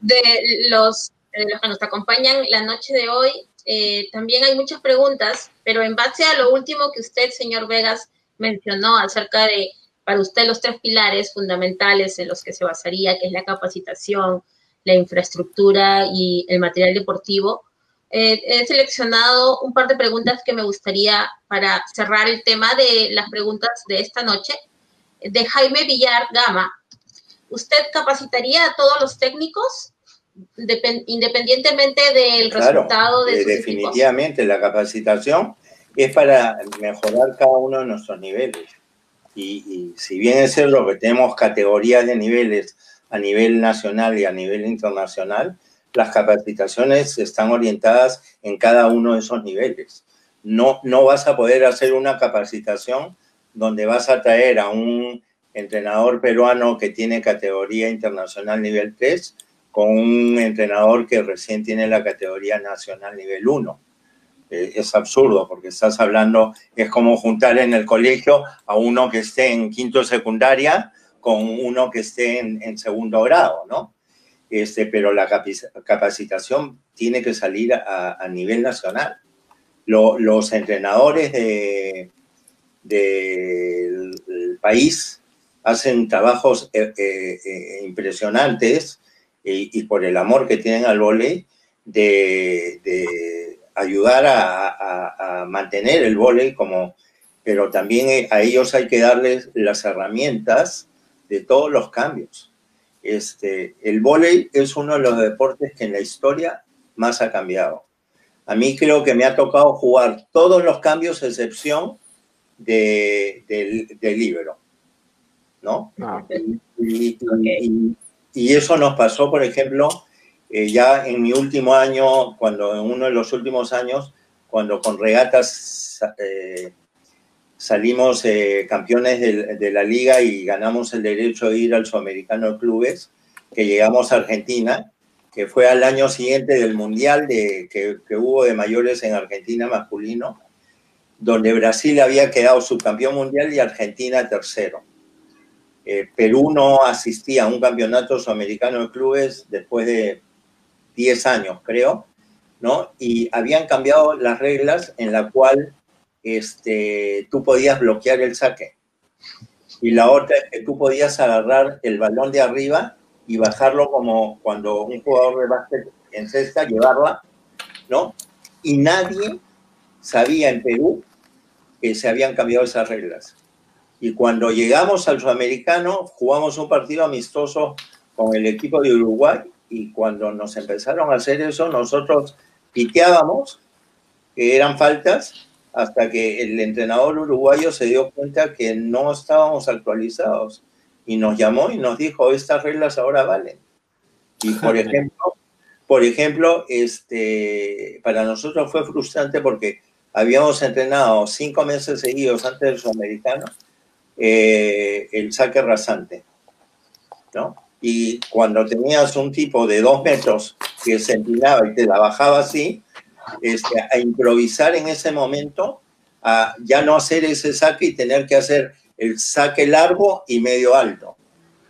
De, los, de los que nos acompañan la noche de hoy, eh, también hay muchas preguntas, pero en base a lo último que usted, señor Vegas, mencionó acerca de, para usted, los tres pilares fundamentales en los que se basaría, que es la capacitación, la infraestructura y el material deportivo, eh, he seleccionado un par de preguntas que me gustaría para cerrar el tema de las preguntas de esta noche. De Jaime Villar Gama, ¿usted capacitaría a todos los técnicos? independientemente del resultado de sus Definitivamente, la capacitación es para mejorar cada uno de nuestros niveles. Y, si bien es cierto que tenemos categorías de niveles a nivel nacional y a nivel internacional, las capacitaciones están orientadas en cada uno de esos niveles. No, no vas a poder hacer una capacitación donde vas a traer a un entrenador peruano que tiene categoría internacional nivel 3 con un entrenador que recién tiene la categoría nacional nivel 1. Eh, es absurdo porque estás hablando, es como juntar en el colegio a uno que esté en quinto secundaria con uno que esté en, segundo grado, ¿no? Este, pero la capacitación tiene que salir a, nivel nacional. los entrenadores del país hacen trabajos eh, eh, impresionantes y, por el amor que tienen al vóley, de, ayudar a, mantener el vóley como, pero también a ellos hay que darles las herramientas de todos los cambios. Este, el vóley es uno de los deportes que en la historia más ha cambiado. A mí creo que me ha tocado jugar todos los cambios, excepción de, del, del libro, ¿no? Ah. y, y eso nos pasó, por ejemplo, eh, ya en mi último año, cuando en uno de los últimos años, cuando con regatas eh, salimos eh, campeones de, la liga y ganamos el derecho de ir al Sudamericano de Clubes, que llegamos a Argentina, que fue al año siguiente del Mundial de, que, que hubo de mayores en Argentina masculino, donde Brasil había quedado subcampeón mundial y Argentina tercero. Eh, Perú no asistía a un campeonato sudamericano de clubes después de 10 años, creo, ¿no? Y habían cambiado las reglas en la cual este, tú podías bloquear el saque. Y la otra es que tú podías agarrar el balón de arriba y bajarlo como cuando un jugador de básquet en cesta, llevarla, ¿no? Y nadie sabía en Perú que se habían cambiado esas reglas. Y cuando llegamos al sudamericano, jugamos un partido amistoso con el equipo de Uruguay y cuando nos empezaron a hacer eso, nosotros piteábamos que eran faltas hasta que el entrenador uruguayo se dio cuenta que no estábamos actualizados y nos llamó y nos dijo, estas reglas ahora valen. Y por ejemplo, por ejemplo, este, para nosotros fue frustrante porque habíamos entrenado cinco meses seguidos antes del sudamericano eh, el saque rasante, ¿no? Y cuando tenías un tipo de dos metros que se empinaba y te la bajaba así, este, a improvisar en ese momento, a ya no hacer ese saque y tener que hacer el saque largo y medio alto.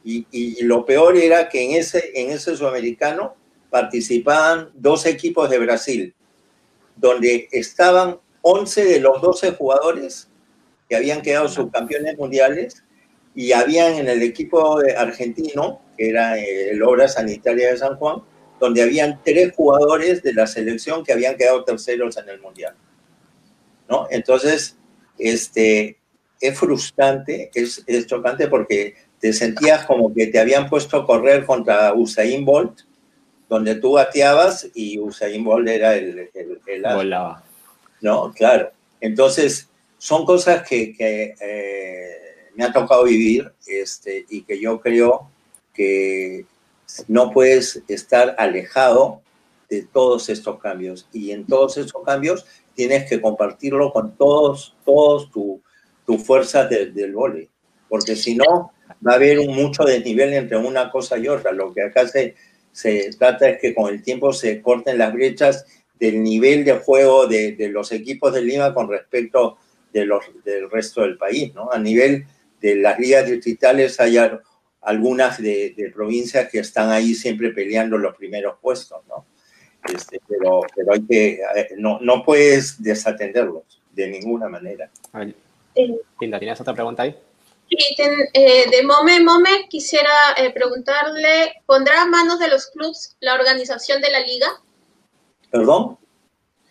Y, y, lo peor era que en ese, en ese sudamericano participaban dos equipos de Brasil, donde estaban 11 de los 12 jugadores que habían quedado subcampeones mundiales y habían en el equipo argentino, que era el Obra Sanitaria de San Juan, donde habían tres jugadores de la selección que habían quedado terceros en el mundial. ¿no? Entonces, este, es frustrante, es, es chocante porque te sentías como que te habían puesto a correr contra Usain Bolt, donde tú bateabas y Usain Bolt era el... el, el Volaba. No, claro. Entonces, son cosas que, que eh, me ha tocado vivir este, y que yo creo que no puedes estar alejado de todos estos cambios. Y en todos estos cambios tienes que compartirlo con todos, todos tus tu fuerzas del vóley. Porque si no, va a haber un mucho desnivel entre una cosa y otra. Lo que acá se, se trata es que con el tiempo se corten las brechas del nivel de juego de, de los equipos de Lima con respecto de los, del resto del país. ¿no? A nivel de las ligas distritales hay algunas de, de, provincias que están ahí siempre peleando los primeros puestos, ¿no? Este, pero, pero hay que, no, no puedes desatenderlos de ninguna manera. Linda, ¿tienes otra pregunta ahí? Sí, ten, eh, de Mome Mome quisiera eh, preguntarle, ¿pondrá a manos de los clubes la organización de la liga? ¿Perdón?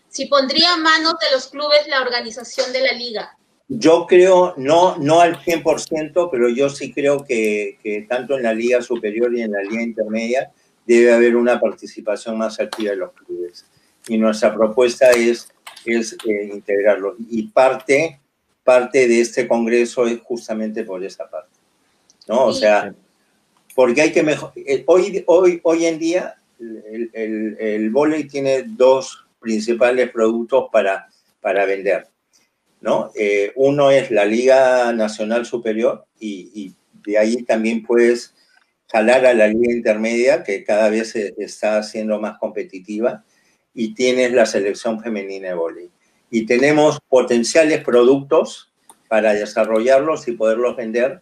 Si pondría a manos de los clubes la organización de la liga. Yo creo, no, no al 100%, pero yo sí creo que, que tanto en la liga superior y en la liga intermedia debe haber una participación más activa de los clubes. Y nuestra propuesta es, es eh, integrarlo. Y parte, parte de este congreso es justamente por esa parte. ¿no? O sea, porque hay que mejorar. Hoy, hoy, hoy en día el, el, el volei tiene dos principales productos para, para vender. Eh, uno es la Liga Nacional Superior y, de ahí también puedes jalar a la Liga Intermedia, que cada vez se está siendo más competitiva, y tienes la selección femenina de volei. Y tenemos potenciales productos para desarrollarlos y poderlos vender,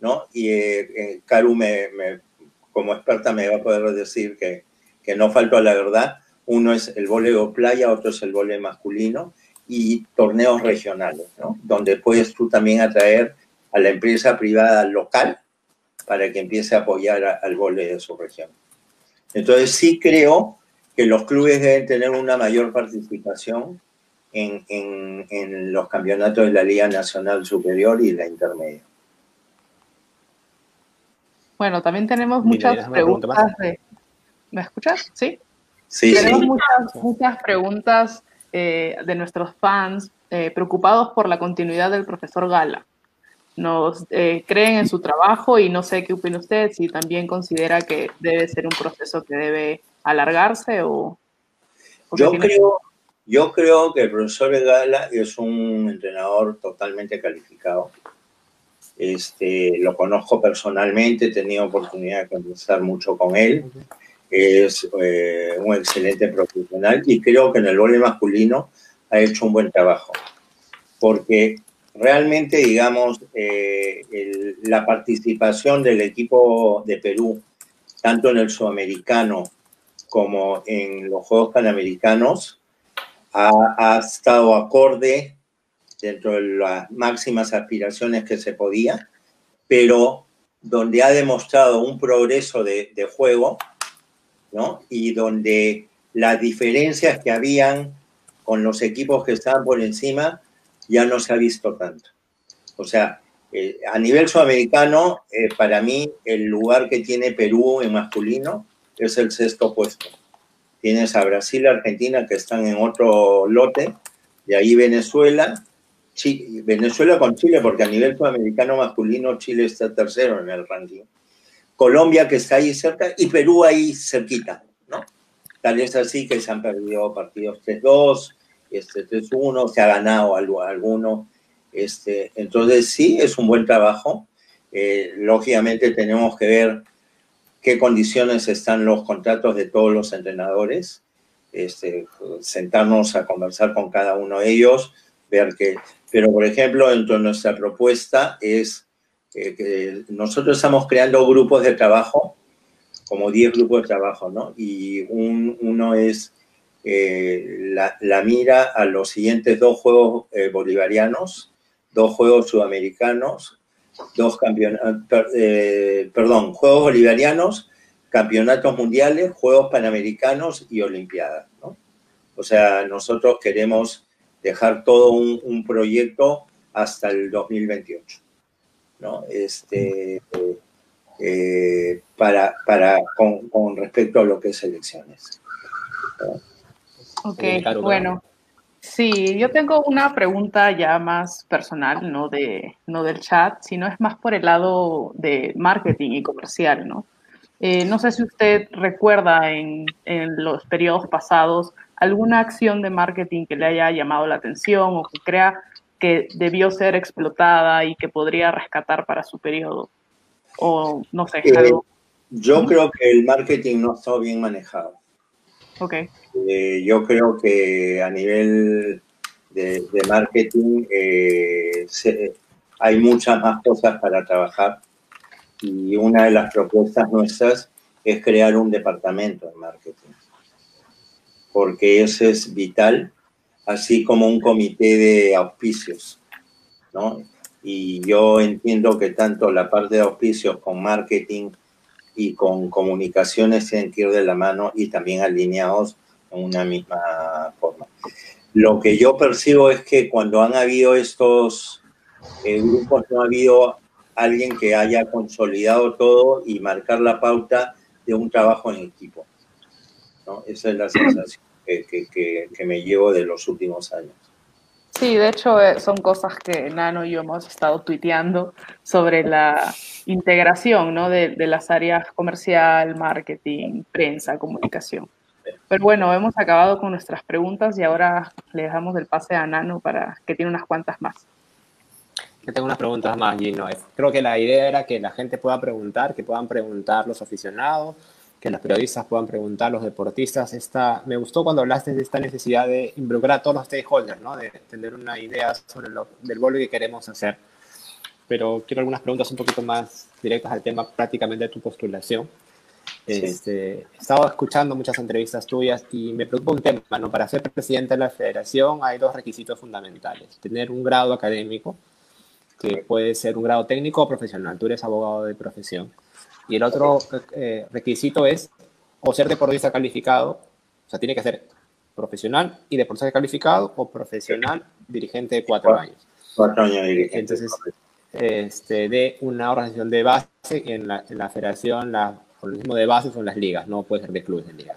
¿no? Y eh, eh, Caru, me, me, como experta, me va a poder decir que, que no falto a la verdad. Uno es el voleo playa, otro es el voleo masculino y torneos regionales, ¿no? Donde puedes tú también atraer a la empresa privada local para que empiece a apoyar a, al voleo de su región. Entonces sí creo que los clubes deben tener una mayor participación en, en, en los campeonatos de la Liga Nacional Superior y la Intermedia. Bueno, también tenemos muchas preguntas de... ¿Me escuchas? Sí. Sí, tenemos sí. muchas, muchas preguntas eh, de nuestros fans eh, preocupados por la continuidad del profesor Gala. Nos eh, creen en su trabajo y no sé qué opina usted, si también considera que debe ser un proceso que debe alargarse o... o Yo tiene- creo, yo creo que el profesor Gala es un entrenador totalmente calificado. Este, lo conozco personalmente, he tenido oportunidad de conversar mucho con él. Es eh, un excelente profesional y creo que en el vóley masculino ha hecho un buen trabajo. Porque realmente, digamos, eh, la participación del equipo de Perú, tanto en el sudamericano como en los Juegos Panamericanos, ha, estado acorde dentro de las máximas aspiraciones que se podía, pero donde ha demostrado un progreso de juego, Y donde las diferencias que habían con los equipos que estaban por encima ya no se ha visto tanto. O sea, Eh, a nivel sudamericano, eh, para mí, el lugar que tiene Perú en masculino es el sexto puesto. Tienes a Brasil y Argentina que están en otro lote, de ahí Venezuela, Venezuela con Chile, porque a nivel sudamericano masculino Chile está tercero en el ranking. Colombia que está ahí cerca y Perú ahí cerquita, ¿no? Tal es así que se han perdido partidos 3-2, este, 3-1, se ha ganado algo, alguno. Este, entonces sí, es un buen trabajo. Eh, lógicamente tenemos que ver qué condiciones están los contratos de todos los entrenadores, este, sentarnos a conversar con cada uno de ellos, ver que, pero por ejemplo, dentro de nuestra propuesta es eh, nosotros estamos creando grupos de trabajo, como 10 grupos de trabajo, ¿no? Y uno es eh, la, mira a los siguientes dos juegos eh, bolivarianos, dos juegos sudamericanos, dos campeonatos, perdón, juegos bolivarianos, campeonatos mundiales, juegos panamericanos y olimpiadas, ¿no? O sea, nosotros queremos dejar todo un, proyecto hasta el 2028, ¿no? Este, eh, para, para con, respecto a lo que es elecciones. Ok, bueno. Sí, yo tengo una pregunta ya más personal, no, de, no del chat, sino es más por el lado de marketing y comercial, ¿no? Eh, no sé si usted recuerda en, en, los periodos pasados alguna acción de marketing que le haya llamado la atención o que crea que debió ser explotada y que podría rescatar para su periodo. O no sé, eh, Yo creo que el marketing no está bien manejado. Ok. Eh, yo creo que a nivel de, marketing eh, hay muchas más cosas para trabajar y una de las propuestas nuestras es crear un departamento de marketing porque eso es vital, así como un comité de auspicios, ¿no? Y yo entiendo que tanto la parte de auspicios con marketing y con comunicaciones tienen que ir de la mano y también alineados en una misma forma. Lo que yo percibo es que cuando han habido estos eh, grupos, no ha habido alguien que haya consolidado todo y marcar la pauta de un trabajo en equipo. Esa es la sensación que, me llevo de los últimos años. Sí, de hecho eh, son cosas que Nano y yo hemos estado tuiteando sobre la integración ¿no? de, las áreas comercial, marketing, prensa, comunicación. Pero bueno, hemos acabado con nuestras preguntas y ahora le dejamos el pase a Nano para que tiene unas cuantas más. Yo tengo unas preguntas más, Gino. Creo que la idea era que la gente pueda preguntar, que puedan preguntar los aficionados, que los periodistas puedan preguntar, los deportistas. Esta, me gustó cuando hablaste de esta necesidad de involucrar a todos los stakeholders, ¿no? de tener una idea sobre lo del bolo que queremos hacer. Pero quiero algunas preguntas un poquito más directas al tema prácticamente de tu postulación. Este, he estado escuchando muchas entrevistas tuyas y me preocupa un tema, ¿no? Para ser presidente de la federación hay dos requisitos fundamentales. Tener un grado académico, que puede ser un grado técnico o profesional. Tú eres abogado de profesión. Y el otro eh, requisito es o ser deportista calificado, o sea, tiene que ser profesional y deportista calificado o profesional dirigente de cuatro años. Cuatro años dirigente. Entonces, este, de una organización de base en la, en la federación, la organismo de base son las ligas, no puede ser de clubes de liga.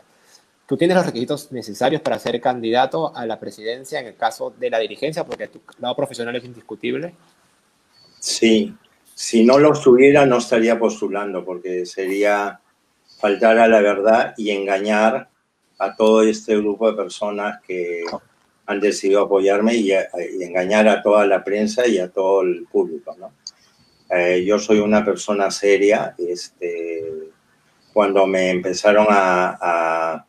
¿Tú tienes los requisitos necesarios para ser candidato a la presidencia en el caso de la dirigencia? Porque tu lado profesional es indiscutible. Sí, si no lo tuviera, no estaría postulando, porque sería faltar a la verdad y engañar a todo este grupo de personas que han decidido apoyarme y, engañar a toda la prensa y a todo el público. ¿no? Eh, yo soy una persona seria. Este, cuando me empezaron a,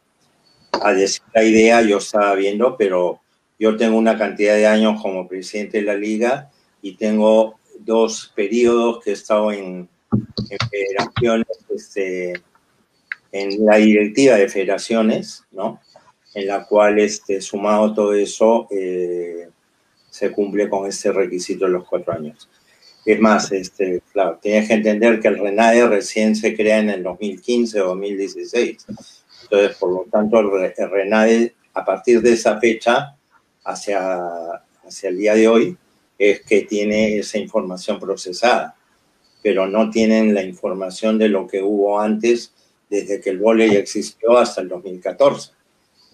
a decir la idea, yo estaba viendo, pero yo tengo una cantidad de años como presidente de la liga y tengo dos periodos que he estado en, federaciones, este, en la directiva de federaciones, ¿no? En la cual, este, sumado todo eso, eh, se cumple con este requisito de los cuatro años. Es más, este, claro, tienes que entender que el RENADE recién se crea en el 2015 o 2016. Entonces, por lo tanto, el, RENADE, a partir de esa fecha, hacia, hacia el día de hoy, es que tiene esa información procesada, pero no tienen la información de lo que hubo antes, desde que el volei existió hasta el 2014,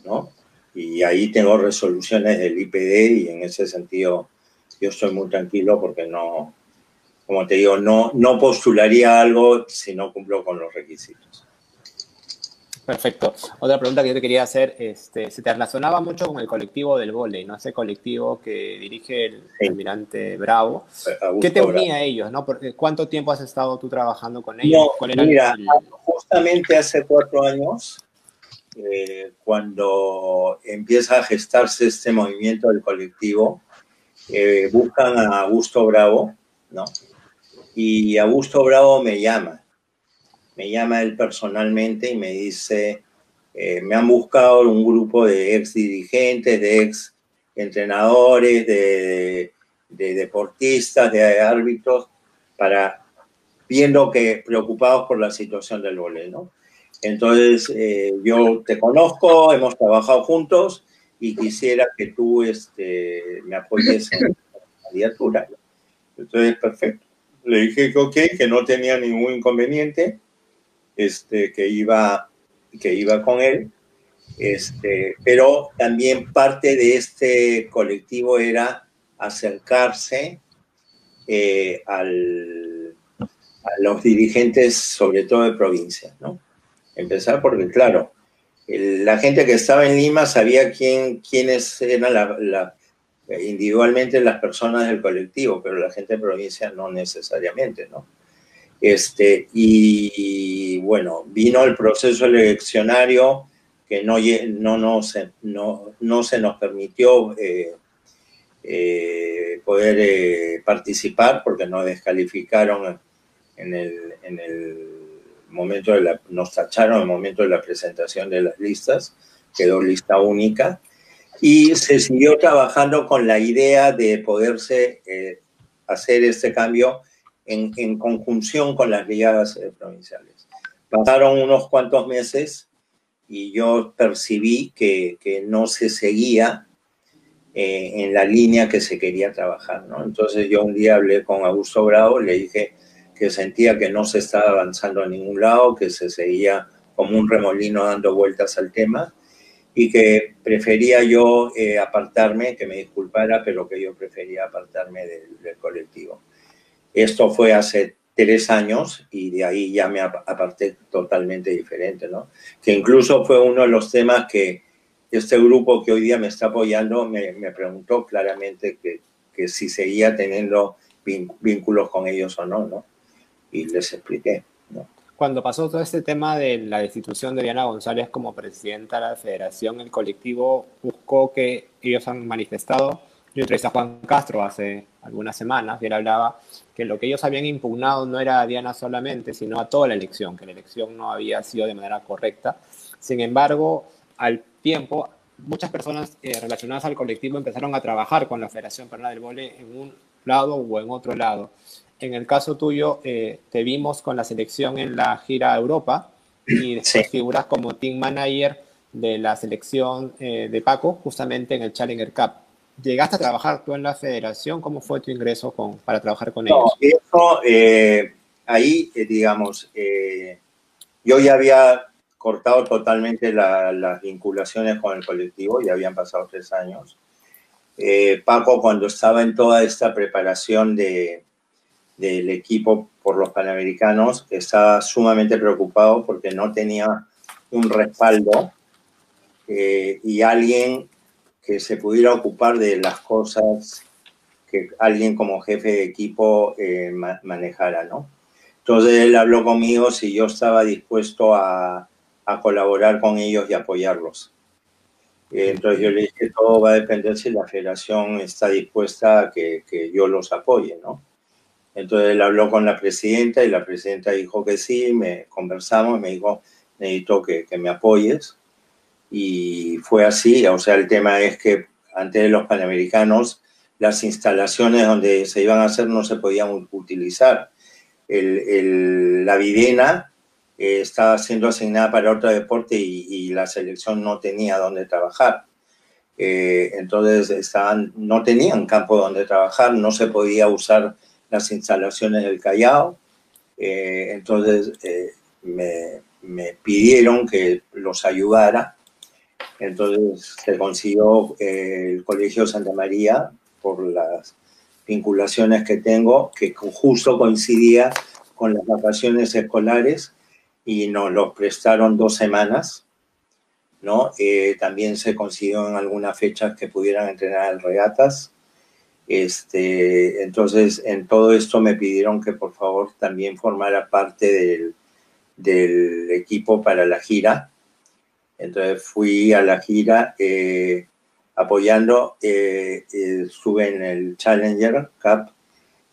¿no? Y ahí tengo resoluciones del IPD y en ese sentido yo estoy muy tranquilo porque no, como te digo, no, no postularía algo si no cumplo con los requisitos. Perfecto. Otra pregunta que yo te quería hacer, este, se te relacionaba mucho con el colectivo del volei, ¿no? Ese colectivo que dirige el almirante Bravo. ¿Qué te unía a ellos, no? ¿Cuánto tiempo has estado tú trabajando con ellos? mira, justamente hace cuatro años, eh, cuando empieza a gestarse este movimiento del colectivo, eh, buscan a Augusto Bravo, ¿no? Y Augusto Bravo me llama me llama él personalmente y me dice, eh, me han buscado un grupo de ex dirigentes, de ex entrenadores, de, deportistas, de árbitros, para viendo que preocupados por la situación del vóley, ¿no? Entonces, eh, yo te conozco, hemos trabajado juntos y quisiera que tú este, me apoyes en la candidatura. Entonces, perfecto. Le dije que ok, que no tenía ningún inconveniente este, que, iba, que iba con él. Este, pero también parte de este colectivo era acercarse eh, al, a los dirigentes, sobre todo de provincia, ¿no? Empezar porque, claro, la gente que estaba en Lima sabía quién, quiénes eran individualmente las personas del colectivo, pero la gente de provincia no necesariamente, ¿no? Este, y, bueno, vino el proceso eleccionario que no, no, no, se, no, no se nos permitió eh, eh, poder eh, participar porque nos descalificaron en el, en el momento de la, nos tacharon en el momento de la presentación de las listas, quedó lista única, y se siguió trabajando con la idea de poderse hacer este cambio en, conjunción con las brigadas eh, provinciales. Pasaron unos cuantos meses y yo percibí que, que no se seguía eh, en la línea que se quería trabajar, ¿no? Entonces yo un día hablé con Augusto Bravo, le dije que sentía que no se estaba avanzando a ningún lado, que se seguía como un remolino dando vueltas al tema y que prefería yo eh, apartarme, que me disculpara, pero que yo prefería apartarme del colectivo. Esto fue hace tres años y de ahí ya me aparté totalmente diferente, ¿no? Que incluso fue uno de los temas que este grupo que hoy día me está apoyando me, me preguntó claramente que, que, si seguía teniendo vínculos con ellos o no, ¿no? Y les expliqué. Cuando pasó todo este tema de la destitución de Diana González como presidenta de la federación, el colectivo buscó que ellos han manifestado yo entrevisté a Juan Castro hace algunas semanas y él hablaba que lo que ellos habían impugnado no era a Diana solamente, sino a toda la elección, que la elección no había sido de manera correcta. Sin embargo, al tiempo, muchas personas eh, relacionadas al colectivo empezaron a trabajar con la Federación Peruana del Vole en un lado o en otro lado. En el caso tuyo, eh, te vimos con la selección en la gira a Europa y después figuras como team manager de la selección eh, de Paco, justamente en el Challenger Cup. ¿Llegaste a trabajar tú en la federación? ¿Cómo fue tu ingreso con, para trabajar con ellos? Eso, eh, ahí, eh, digamos, eh, yo ya había cortado totalmente las vinculaciones con el colectivo, ya habían pasado tres años. Paco, cuando estaba en toda esta preparación de, del equipo por los Panamericanos, estaba sumamente preocupado porque no tenía un respaldo y alguien que se pudiera ocupar de las cosas que alguien como jefe de equipo eh, manejara, ¿no? Entonces él habló conmigo si yo estaba dispuesto a, a colaborar con ellos y apoyarlos. Entonces yo le dije, todo va a depender si la federación está dispuesta a que, que, yo los apoye, ¿no? Entonces él habló con la presidenta y la presidenta dijo que sí, me conversamos, me dijo, necesito que, que me apoyes y fue así, o sea, el tema es que antes de los Panamericanos las instalaciones donde se iban a hacer no se podían utilizar. La videna eh, estaba siendo asignada para otro deporte y, la selección no tenía dónde trabajar. eh, entonces no tenían campo donde trabajar, no se podía usar las instalaciones del Callao, eh, entonces me, pidieron que los ayudara, entonces se consiguió el Colegio Santa María por las vinculaciones que tengo, que justo coincidía con las vacaciones escolares y nos los prestaron dos semanas ¿no? Eh, también se consiguió en algunas fechas que pudieran entrenar en regatas. Este, entonces, en todo esto me pidieron que por favor también formara parte del equipo para la gira. Entonces fui a la gira eh, apoyando, eh, estuve en el Challenger Cup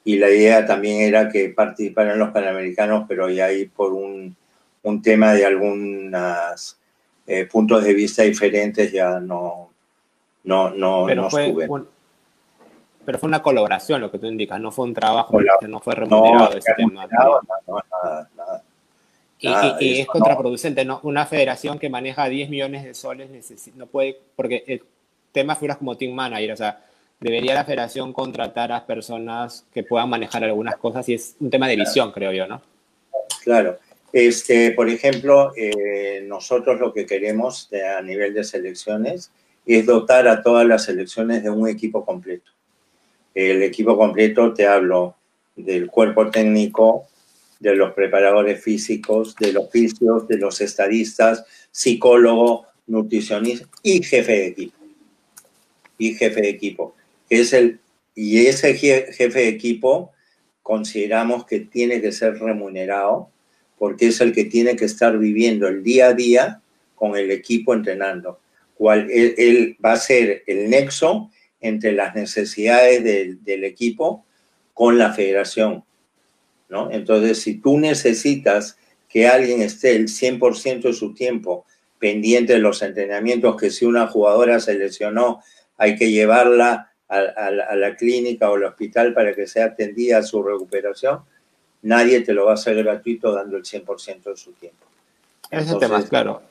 y la idea también era que participaran los panamericanos, pero ya ahí por un, un tema de algunas eh, puntos de vista diferentes ya no, no, no, pero fue, pero fue una colaboración lo que tú indicas, no fue un trabajo, no fue remunerado. ese tema, y, es contraproducente, ¿no? Una federación que maneja 10 millones de soles no puede, porque el tema figuras como team manager, o sea, debería la federación contratar a personas que puedan manejar algunas cosas y es un tema de visión, creo yo, ¿no? Claro. Este, por ejemplo, eh, nosotros lo que queremos a nivel de selecciones es dotar a todas las selecciones de un equipo completo. El equipo completo, te hablo del cuerpo técnico, de los preparadores físicos, de los fisios, de los estadistas, psicólogo, nutricionista y jefe de equipo. Y jefe de equipo. Es el, y ese jefe de equipo consideramos que tiene que ser remunerado porque es el que tiene que estar viviendo el día a día con el equipo entrenando. Cual, él, va a ser el nexo entre las necesidades del, equipo con la federación. ¿No? Entonces, si tú necesitas que alguien esté el 100% de su tiempo pendiente de los entrenamientos, que si una jugadora se lesionó, hay que llevarla a, a la clínica o al hospital para que sea atendida a su recuperación, nadie te lo va a hacer gratuito dando el 100% de su tiempo. Ese tema, claro.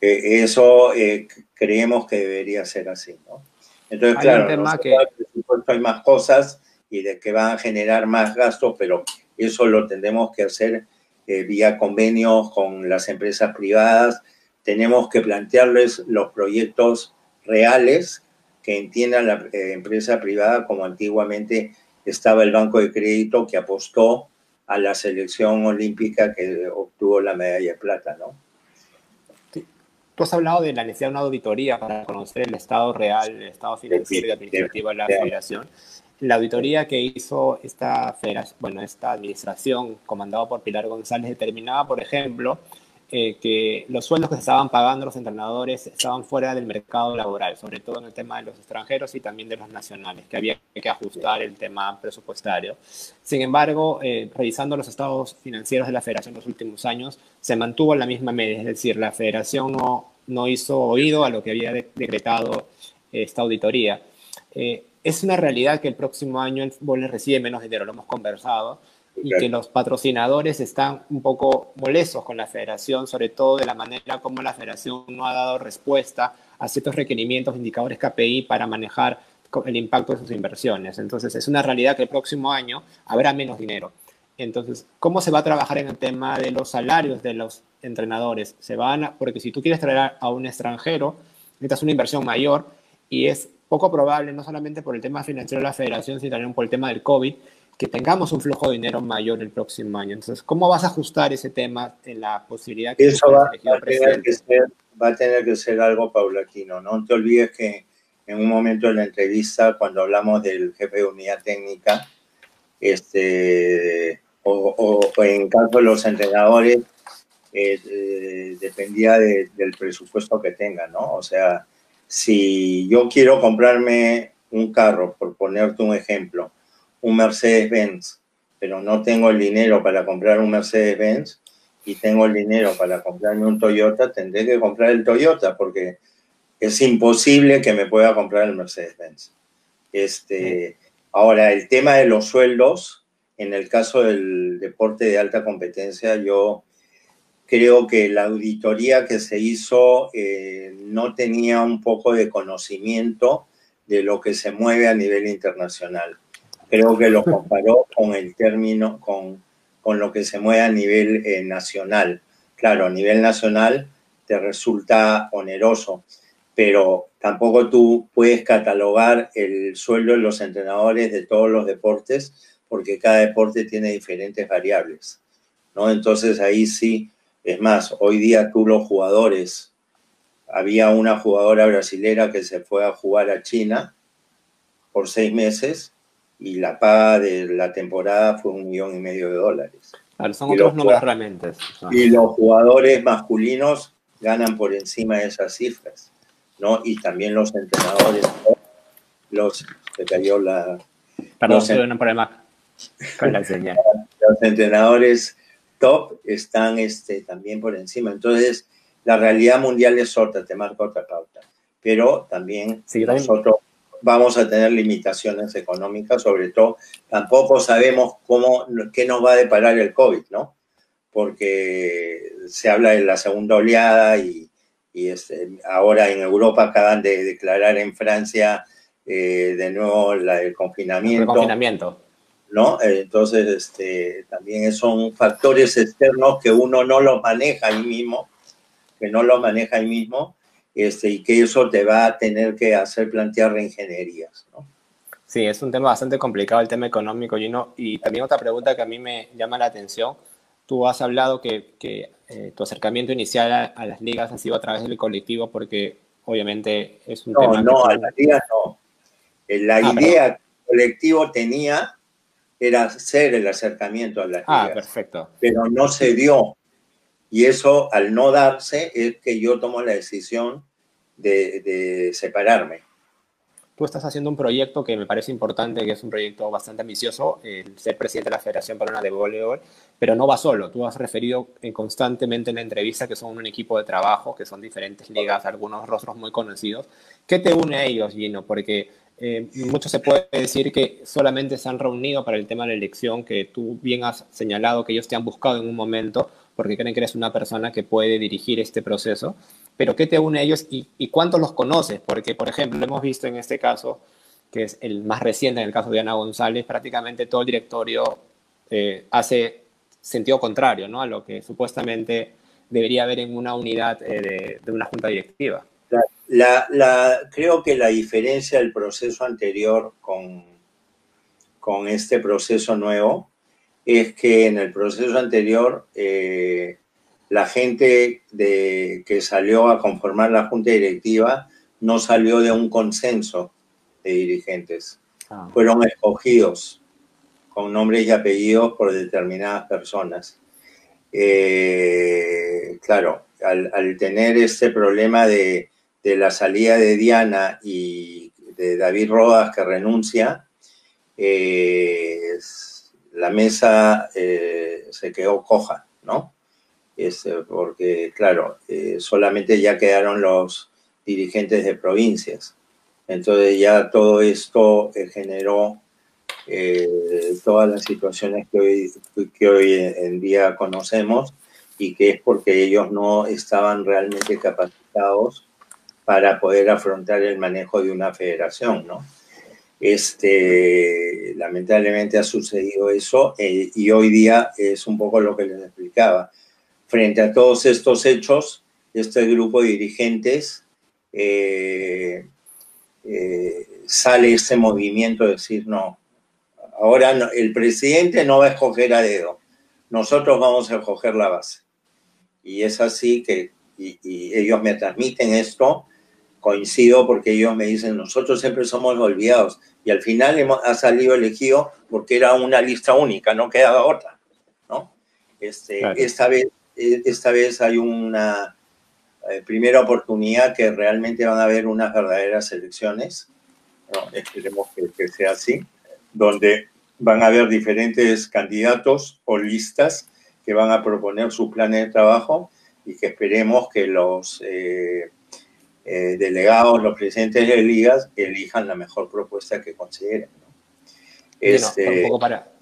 Eh, eso eh, creemos que debería ser así, ¿no? Entonces, claro, que... hay más cosas y de que van a generar más gastos, pero eso lo tendremos que hacer eh, vía convenios con las empresas privadas. Tenemos que plantearles los proyectos reales que entiendan la empresa privada, como antiguamente estaba el Banco de Crédito que apostó a la selección olímpica que obtuvo la medalla de plata, ¿no? Tú has hablado de la necesidad de una auditoría para conocer el estado real, el estado financiero y administrativo de la federación. La auditoría que hizo esta, bueno, esta administración comandada por Pilar González determinaba, por ejemplo, eh, que los sueldos que estaban pagando los entrenadores estaban fuera del mercado laboral, sobre todo en el tema de los extranjeros y también de los nacionales, que había que ajustar el tema presupuestario. Sin embargo, eh, revisando los estados financieros de la federación en los últimos años, se mantuvo la misma media, es decir, la federación no, no hizo oído a lo que había decretado esta auditoría. Eh, es una realidad que el próximo año el fútbol recibe menos dinero, lo hemos conversado, y que los patrocinadores están un poco molestos con la federación, sobre todo de la manera como la federación no ha dado respuesta a ciertos requerimientos, indicadores KPI para manejar el impacto de sus inversiones. Entonces, es una realidad que el próximo año habrá menos dinero. Entonces, ¿cómo se va a trabajar en el tema de los salarios de los entrenadores? Se van a, porque si tú quieres traer a un extranjero, necesitas una inversión mayor y es poco probable, no solamente por el tema financiero de la federación, sino también por el tema del COVID, que tengamos un flujo de dinero mayor el próximo año. Entonces, ¿cómo vas a ajustar ese tema en la posibilidad que eso va, a tener que ser, va a tener que ser algo paulatino? No te olvides que en un momento de la entrevista, cuando hablamos del jefe de unidad técnica, este, o, en caso de los entrenadores, eh, eh, dependía del presupuesto que tengan, ¿no? O sea, si yo quiero comprarme un carro, por ponerte un ejemplo, un Mercedes-Benz, pero no tengo el dinero para comprar un Mercedes-Benz y tengo el dinero para comprarme un Toyota, tendré que comprar el Toyota porque es imposible que me pueda comprar el Mercedes-Benz. Este, ahora, el tema de los sueldos, en el caso del deporte de alta competencia, yo creo que la auditoría que se hizo eh, no tenía un poco de conocimiento de lo que se mueve a nivel internacional. Creo que lo comparó con el término, con, con lo que se mueve a nivel eh, nacional. Claro, a nivel nacional te resulta oneroso, pero tampoco tú puedes catalogar el sueldo de los entrenadores de todos los deportes porque cada deporte tiene diferentes variables, ¿no? Entonces ahí sí es más, hoy día tú los jugadores, había una jugadora brasilera que se fue a jugar a China por seis meses y la paga de la temporada fue un millón y medio de dólares. son otros números realmente. Y los jugadores masculinos ganan por encima de esas cifras, ¿no? Y también los entrenadores, los, se cayó la... Perdón, los, un problema con la señal. Los entrenadores top están este, también por encima. Entonces, la realidad mundial es otra, te marca otra pauta. Pero también nosotros vamos a tener limitaciones económicas, sobre todo, tampoco sabemos cómo, qué nos va a deparar el COVID, ¿no? Porque se habla de la segunda oleada y, este, ahora en Europa acaban de declarar en Francia eh, de nuevo el confinamiento. El confinamiento. ¿No? Entonces, este, también son factores externos que uno no los maneja ahí mismo, que no los maneja ahí mismo, este, y que eso te va a tener que hacer plantear reingenierías, ¿no? Sí, es un tema bastante complicado el tema económico, Gino. Y también otra pregunta que a mí me llama la atención. Tú has hablado que, que eh, tu acercamiento inicial a, las ligas ha sido a través del colectivo porque obviamente es un tema... No, no, a las ligas no. La ah, idea que el colectivo tenía era hacer el acercamiento a las ah, perfecto. Pero no se dio. Y eso, al no darse, es que yo tomo la decisión de, separarme. Tú estás haciendo un proyecto que me parece importante, que es un proyecto bastante ambicioso, el ser presidente de la Federación Peruana de Voleibol, pero no va solo. Tú has referido constantemente en la entrevista que son un equipo de trabajo, que son diferentes ligas, algunos rostros muy conocidos. ¿Qué te une a ellos, Gino? Porque eh, mucho se puede decir que solamente se han reunido para el tema de la elección, que tú bien has señalado que ellos te han buscado en un momento porque creen que eres una persona que puede dirigir este proceso. Pero ¿qué te une a ellos y, cuántos los conoces? Porque, por ejemplo, hemos visto en este caso, que es el más reciente en el caso de Ana González, prácticamente todo el directorio eh, hace sentido contrario ¿no? a lo que supuestamente debería haber en una unidad eh, de una junta directiva. La, creo que la diferencia del proceso anterior con, con este proceso nuevo es que en el proceso anterior eh, la gente de, que salió a conformar la junta directiva no salió de un consenso de dirigentes. Ah. Fueron escogidos con nombres y apellidos por determinadas personas. Eh, claro, al, tener este problema de, de la salida de Diana y de David Rodas que renuncia, eh, la mesa eh, se quedó coja, ¿no? Es, eh, porque, claro, solamente ya quedaron los dirigentes de provincias. Entonces ya todo esto generó todas las situaciones que hoy, que hoy en día conocemos y que es porque ellos no estaban realmente capacitados para poder afrontar el manejo de una federación, ¿no? Este, lamentablemente ha sucedido eso eh, y hoy día es un poco lo que les explicaba. Frente a todos estos hechos, este grupo de dirigentes eh, eh, sale ese movimiento de decir, no, ahora el presidente no va a escoger a dedo, nosotros vamos a escoger la base. Y es así que, y ellos me transmiten esto, coincido porque ellos me dicen, nosotros siempre somos olvidados. Y al final hemos, ha salido elegido porque era una lista única, no quedaba otra. ¿no? Este, esta, vez, e, esta vez hay una eh, primera oportunidad que realmente van a haber unas verdaderas elecciones. Esperemos que, que sea así, donde van a haber diferentes candidatos o listas que van a proponer su plan de trabajo y que esperemos que los... Eh, eh, delegados, los presidentes de ligas, elijan la mejor propuesta que consideren. Este, un poco para...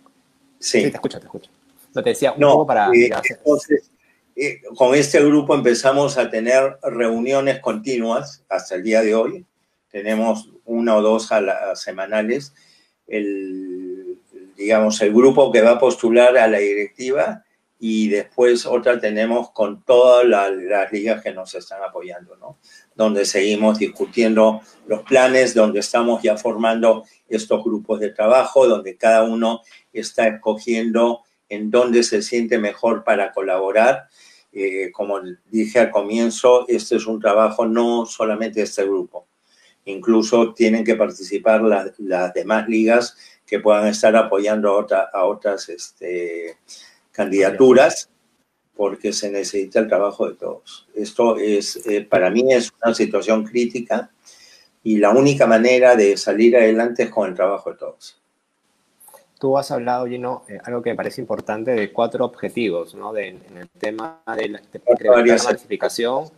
Sí. te escucho, te escucho. No, te decía, un poco para... Eh, entonces, eh, con este grupo empezamos a tener reuniones continuas hasta el día de hoy. Tenemos una o dos a semanales. El, digamos, el grupo que va a postular a la directiva y después otra tenemos con todas las ligas que nos están apoyando, ¿no? Donde seguimos discutiendo los planes, donde estamos ya formando estos grupos de trabajo, donde cada uno está escogiendo en dónde se siente mejor para colaborar. Eh, como dije al comienzo, este es un trabajo no solamente de este grupo, incluso tienen que participar las, demás ligas que puedan estar apoyando a, a otras este, candidaturas porque se necesita el trabajo de todos. Esto es, eh, para mí es una situación crítica y la única manera de salir adelante es con el trabajo de todos. Tú has hablado, Gino, eh, algo que me parece importante de cuatro objetivos, ¿no? De, en el tema de la, de la masificación,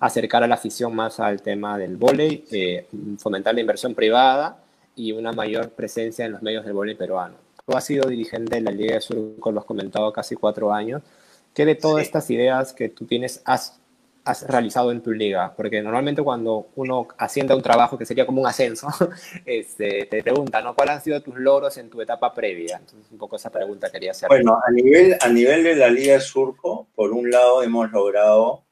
acercar a la afición más al tema del vóley, eh, fomentar la inversión privada y una mayor presencia en los medios del vóley peruano. Tú has sido dirigente de la Liga de Surco, lo has comentado casi cuatro años. ¿Qué de todas estas ideas que tú tienes has, has realizado en tu liga? Porque normalmente cuando uno asciende a un trabajo que sería como un ascenso, este, te pregunta, ¿no? ¿Cuáles han sido tus logros en tu etapa previa? Entonces, un poco esa pregunta quería hacer. Bueno, a nivel, a nivel de la Liga Surco, por un lado hemos logrado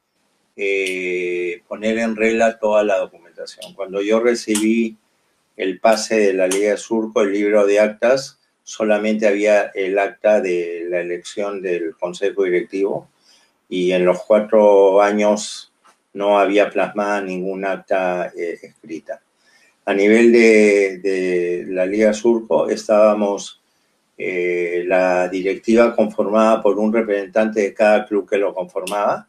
eh, poner en regla toda la documentación. Cuando yo recibí el pase de la Liga Surco, el libro de actas, solamente había el acta de la elección del Consejo Directivo y en los cuatro años no había plasmada ningún acta eh, escrita. A nivel de, la Liga Surco estábamos eh, la directiva conformada por un representante de cada club que lo conformaba,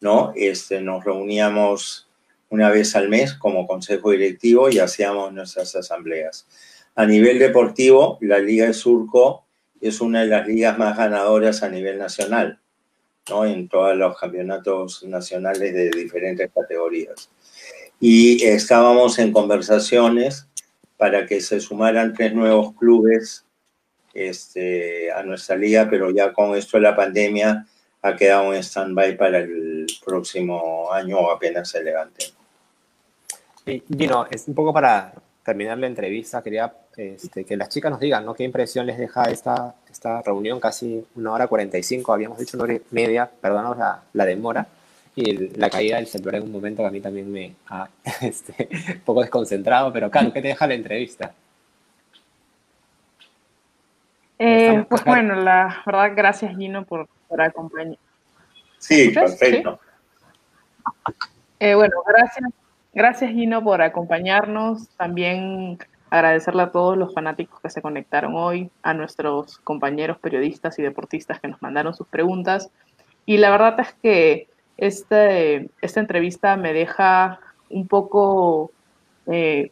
¿no? Este, nos reuníamos una vez al mes como consejo directivo y hacíamos nuestras asambleas. A nivel deportivo, la Liga de Surco es una de las ligas más ganadoras a nivel nacional, ¿no? En todos los campeonatos nacionales de diferentes categorías. Y estábamos en conversaciones para que se sumaran tres nuevos clubes este, a nuestra liga, pero ya con esto de la pandemia ha quedado en stand-by para el próximo año o apenas se levante. Dino, es un poco para terminar la entrevista, quería este, que las chicas nos digan, ¿no? ¿Qué impresión les deja esta, esta reunión? Casi una hora 45, habíamos dicho una hora y media, perdónanos la, la demora, y la caída del celular en un momento que a mí también me ha este, un poco desconcentrado, pero claro, ¿qué te deja la entrevista? Eh, pues bueno, la verdad, gracias Gino por, por acompañar. Sí, perfecto. Eh, bueno, gracias, gracias Gino por acompañarnos. También agradecerle a todos los fanáticos que se conectaron hoy, a nuestros compañeros periodistas y deportistas que nos mandaron sus preguntas. Y la verdad es que este, esta entrevista me deja un poco eh,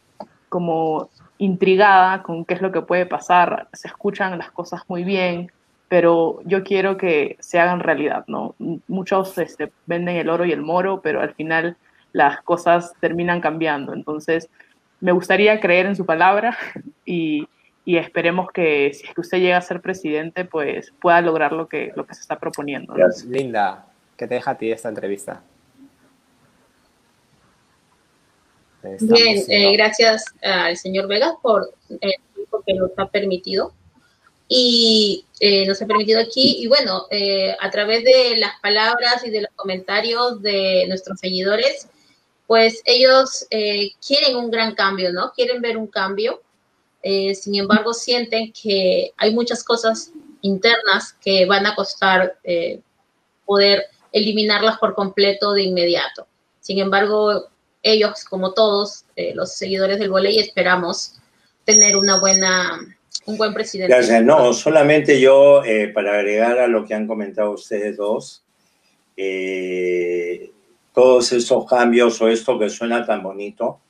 como intrigada con qué es lo que puede pasar. Se escuchan las cosas muy bien, pero yo quiero que se hagan realidad, ¿no? Muchos este, venden el oro y el moro, pero al final las cosas terminan cambiando. Entonces, me gustaría creer en su palabra y, esperemos que si es que usted llega a ser presidente, pues pueda lograr lo que, lo que se está proponiendo. Linda, ¿qué te deja a ti esta entrevista? Bien, eh, gracias al señor Vegas por el tiempo que nos ha permitido y eh, nos ha permitido aquí. Y bueno, eh, a través de las palabras y de los comentarios de nuestros seguidores, pues ellos eh, quieren un gran cambio, ¿no? Quieren ver un cambio. Eh, sin embargo, sienten que hay muchas cosas internas que van a costar eh, poder eliminarlas por completo de inmediato. Sin embargo, ellos, como todos los seguidores del volei, esperamos tener una buena, un buen presidente. Gracias. No, solamente yo, para agregar a lo que han comentado ustedes dos, todos esos cambios o esto que suena tan bonito,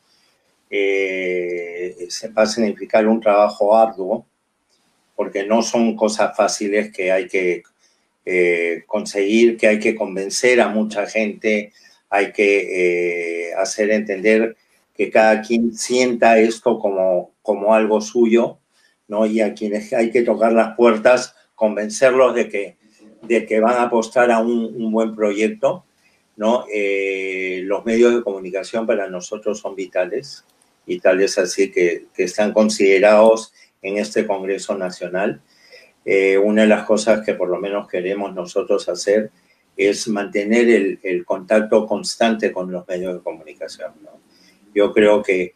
eh, va a significar un trabajo arduo, porque no son cosas fáciles que hay que eh, conseguir, que hay que convencer a mucha gente, hay que eh, hacer entender que cada quien sienta esto como, como algo suyo, ¿no? Y a quienes hay que tocar las puertas, convencerlos de que de que van a apostar a un, buen proyecto, ¿no? Eh, los medios de comunicación para nosotros son vitales y tal es así que, que están considerados en este Congreso Nacional. Eh, una de las cosas que por lo menos queremos nosotros hacer es mantener el, contacto constante con los medios de comunicación. Yo creo que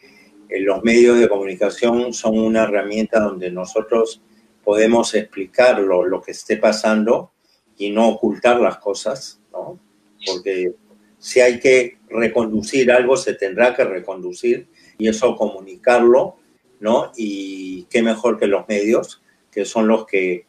eh, los medios de comunicación son una herramienta donde nosotros podemos explicar lo, lo que esté pasando y no ocultar las cosas, ¿no? Porque si hay que reconducir algo, se tendrá que reconducir y eso comunicarlo, ¿no? Y qué mejor que los medios, que son los que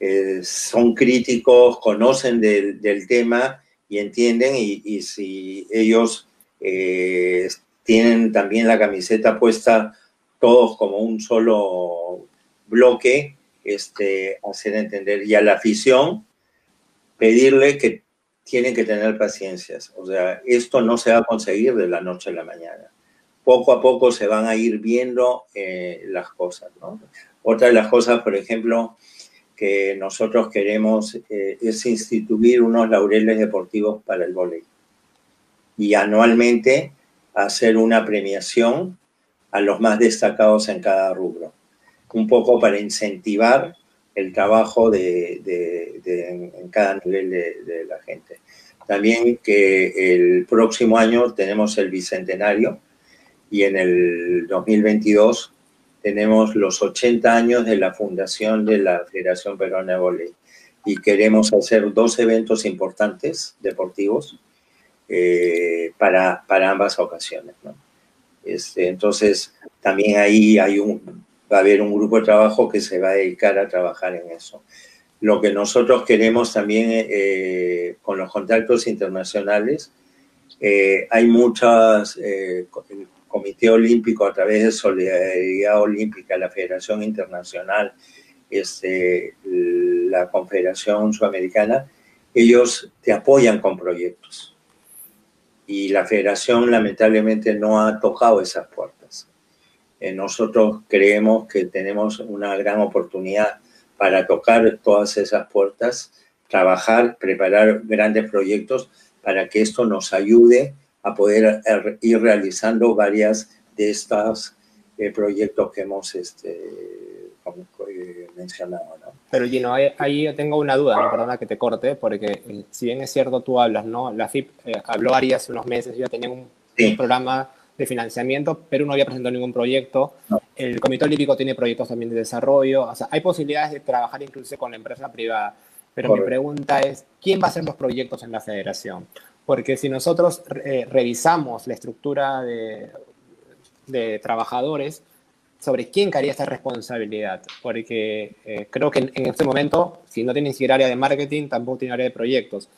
eh, son críticos, conocen del, tema y entienden y, y si ellos eh, tienen también la camiseta puesta todos como un solo bloque, este, hacer entender y a la afición pedirle que tienen que tener paciencias. O sea, esto no se va a conseguir de la noche a la mañana. Poco a poco se van a ir viendo eh, las cosas. ¿no? Otra de las cosas, por ejemplo, que nosotros queremos eh, es instituir unos laureles deportivos para el voleibol. Y anualmente hacer una premiación a los más destacados en cada rubro. Un poco para incentivar el trabajo de, en, cada nivel de, la gente. También que el próximo año tenemos el bicentenario y en el 2022 tenemos los 80 años de la fundación de la Federación Peruana de Voleibol y queremos hacer dos eventos importantes deportivos eh, para, para, ambas ocasiones. ¿no? Este, entonces, también ahí hay un, va a haber un grupo de trabajo que se va a dedicar a trabajar en eso. Lo que nosotros queremos también eh, con los contactos internacionales, eh, hay muchas, eh, el Comité Olímpico a través de Solidaridad Olímpica, la Federación Internacional, este, la Confederación Sudamericana, ellos te apoyan con proyectos. Y la federación lamentablemente no ha tocado esas puertas. Eh, nosotros creemos que tenemos una gran oportunidad para tocar todas esas puertas, trabajar, preparar grandes proyectos para que esto nos ayude a poder er, ir realizando varias de estos eh, proyectos que hemos este, eh, mencionado. ¿no? Pero Gino, ahí, ahí, yo tengo una duda, ¿no? perdona que te corte, porque si bien es cierto tú hablas, ¿no? La FIP eh, habló Ari hace unos meses, ya tenía un, sí. un programa de financiamiento, pero no había presentado ningún proyecto. No. El Comité Olímpico tiene proyectos también de desarrollo. O sea, hay posibilidades de trabajar incluso con la empresa privada. Pero Correcto. mi pregunta es, ¿quién va a hacer los proyectos en la federación? Porque si nosotros eh, revisamos la estructura de, de, trabajadores, sobre quién caería esta responsabilidad. Porque eh, creo que en, en, este momento, si no tiene ni siquiera área de marketing, tampoco tiene área de proyectos.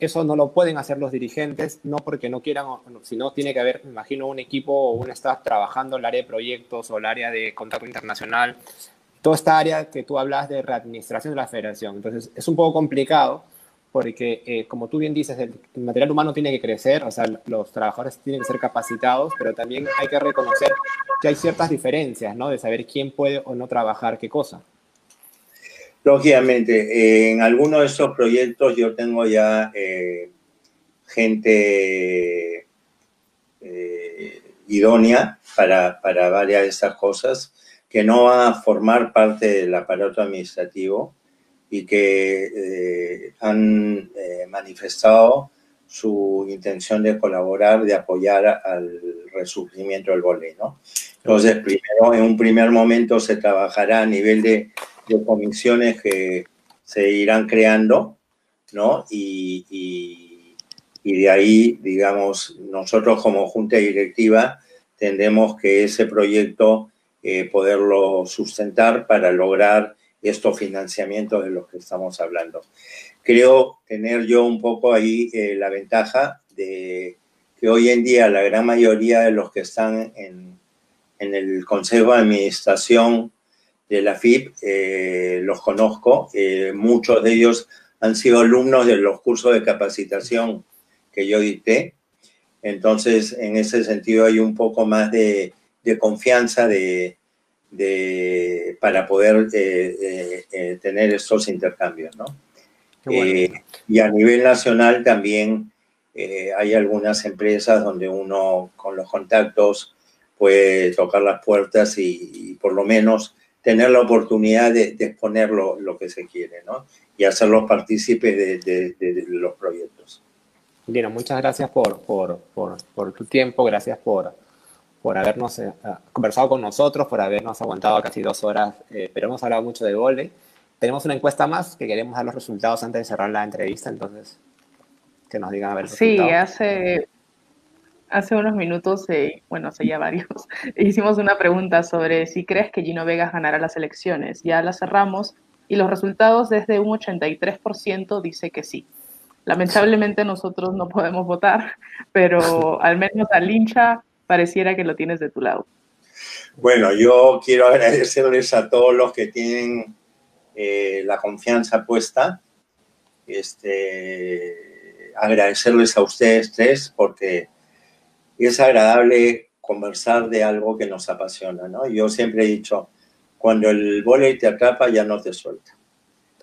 Eso no lo pueden hacer los dirigentes, no porque no quieran, sino tiene que haber, me imagino, un equipo o un staff trabajando en el área de proyectos o el área de contacto internacional, toda esta área que tú hablas de readministración de la federación. Entonces, es un poco complicado porque, eh, como tú bien dices, el, material humano tiene que crecer, o sea, los trabajadores tienen que ser capacitados, pero también hay que reconocer que hay ciertas diferencias, ¿no? De saber quién puede o no trabajar qué cosa. Lógicamente, en algunos de esos proyectos yo tengo ya eh, gente eh, idónea para, para, varias de estas cosas que no van a formar parte del aparato administrativo y que eh, han manifestado su intención de colaborar, de apoyar al resurgimiento del volei, ¿no? Entonces, primero, en un primer momento se trabajará a nivel de de comisiones que se irán creando, ¿no? Y, de ahí, digamos, nosotros como junta directiva tendremos que ese proyecto eh, poderlo sustentar para lograr estos financiamientos de los que estamos hablando. Creo tener yo un poco ahí eh, la ventaja de que hoy en día la gran mayoría de los que están en, en el Consejo de Administración de la FIP, eh, los conozco, eh, muchos de ellos han sido alumnos de los cursos de capacitación que yo dicté, entonces en ese sentido hay un poco más de, de confianza de, de, para poder eh, tener estos intercambios, ¿no? Y a nivel nacional también hay algunas empresas donde uno con los contactos puede tocar las puertas y, por lo menos tener la oportunidad de, exponer lo, que se quiere, ¿no? Y hacerlos partícipes de, de, los proyectos. Bien, muchas gracias por, por, por, por tu tiempo, gracias por, por habernos eh, conversado con nosotros, por habernos aguantado casi dos horas, eh, pero hemos hablado mucho de vole. Tenemos una encuesta más que queremos dar los resultados antes de cerrar la entrevista, entonces que nos digan a ver. sí, hace, hace unos minutos, eh, bueno, hace ya varios, hicimos una pregunta sobre si crees que Gino Vegas ganará las elecciones. Ya la cerramos y los resultados desde un 83% dice que sí. Lamentablemente nosotros no podemos votar, pero al menos al hincha pareciera que lo tienes de tu lado. Bueno, yo quiero agradecerles a todos los que tienen eh, la confianza puesta. Este, agradecerles a ustedes tres porque es agradable conversar de algo que nos apasiona, ¿no? Yo siempre he dicho, cuando el volei te atrapa ya no te suelta.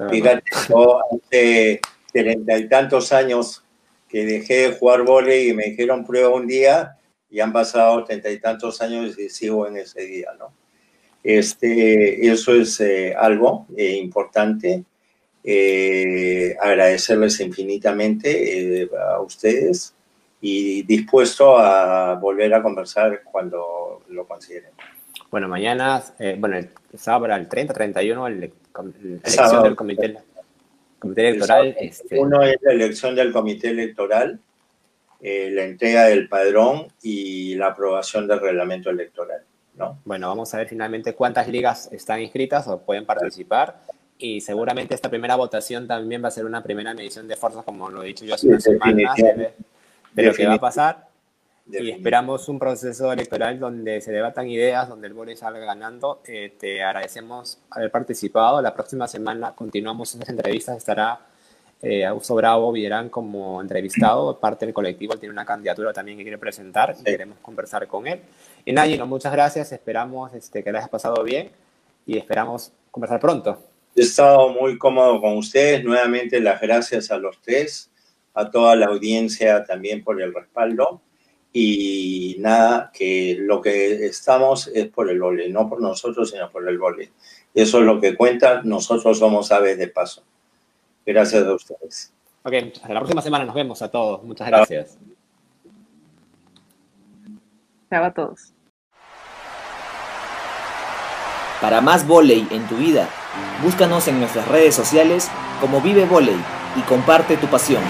Fíjate, yo hace treinta y tantos años que dejé de jugar volei y me dijeron prueba un día y han pasado treinta y tantos años y sigo en ese día, ¿no? Este, eso es eh, algo eh, importante. Eh, agradecerles infinitamente a ustedes y dispuesto a volver a conversar cuando lo consideren. Bueno, mañana, bueno, el sábado el 30, 31, el, elección del comité, comité electoral. Este... Uno es la elección del comité electoral, la entrega del padrón y la aprobación del reglamento electoral. ¿no? Bueno, vamos a ver finalmente cuántas ligas están inscritas o pueden participar. Y seguramente esta primera votación también va a ser una primera medición de fuerzas, como lo he dicho yo hace unas semanas, de, lo que va a pasar. Y esperamos un proceso electoral donde se debatan ideas, donde el BORE salga ganando. Eh, te agradecemos haber participado. La próxima semana continuamos esas entrevistas. Estará eh, Augusto Bravo Villarán como entrevistado, parte del colectivo, tiene una candidatura también que quiere presentar y queremos conversar con él. Y Nayino, muchas gracias, esperamos este, que le hayas pasado bien y esperamos conversar pronto. He estado muy cómodo con ustedes, nuevamente las gracias a los tres, a toda la audiencia también por el respaldo y nada, que lo que estamos es por el vole, no por nosotros, sino por el vole. Eso es lo que cuenta, nosotros somos aves de paso. Gracias a ustedes. Ok, la próxima semana nos vemos a todos. Muchas gracias. Chao a todos. Para más volei en tu vida, búscanos en nuestras redes sociales como Vive Volei y comparte tu pasión.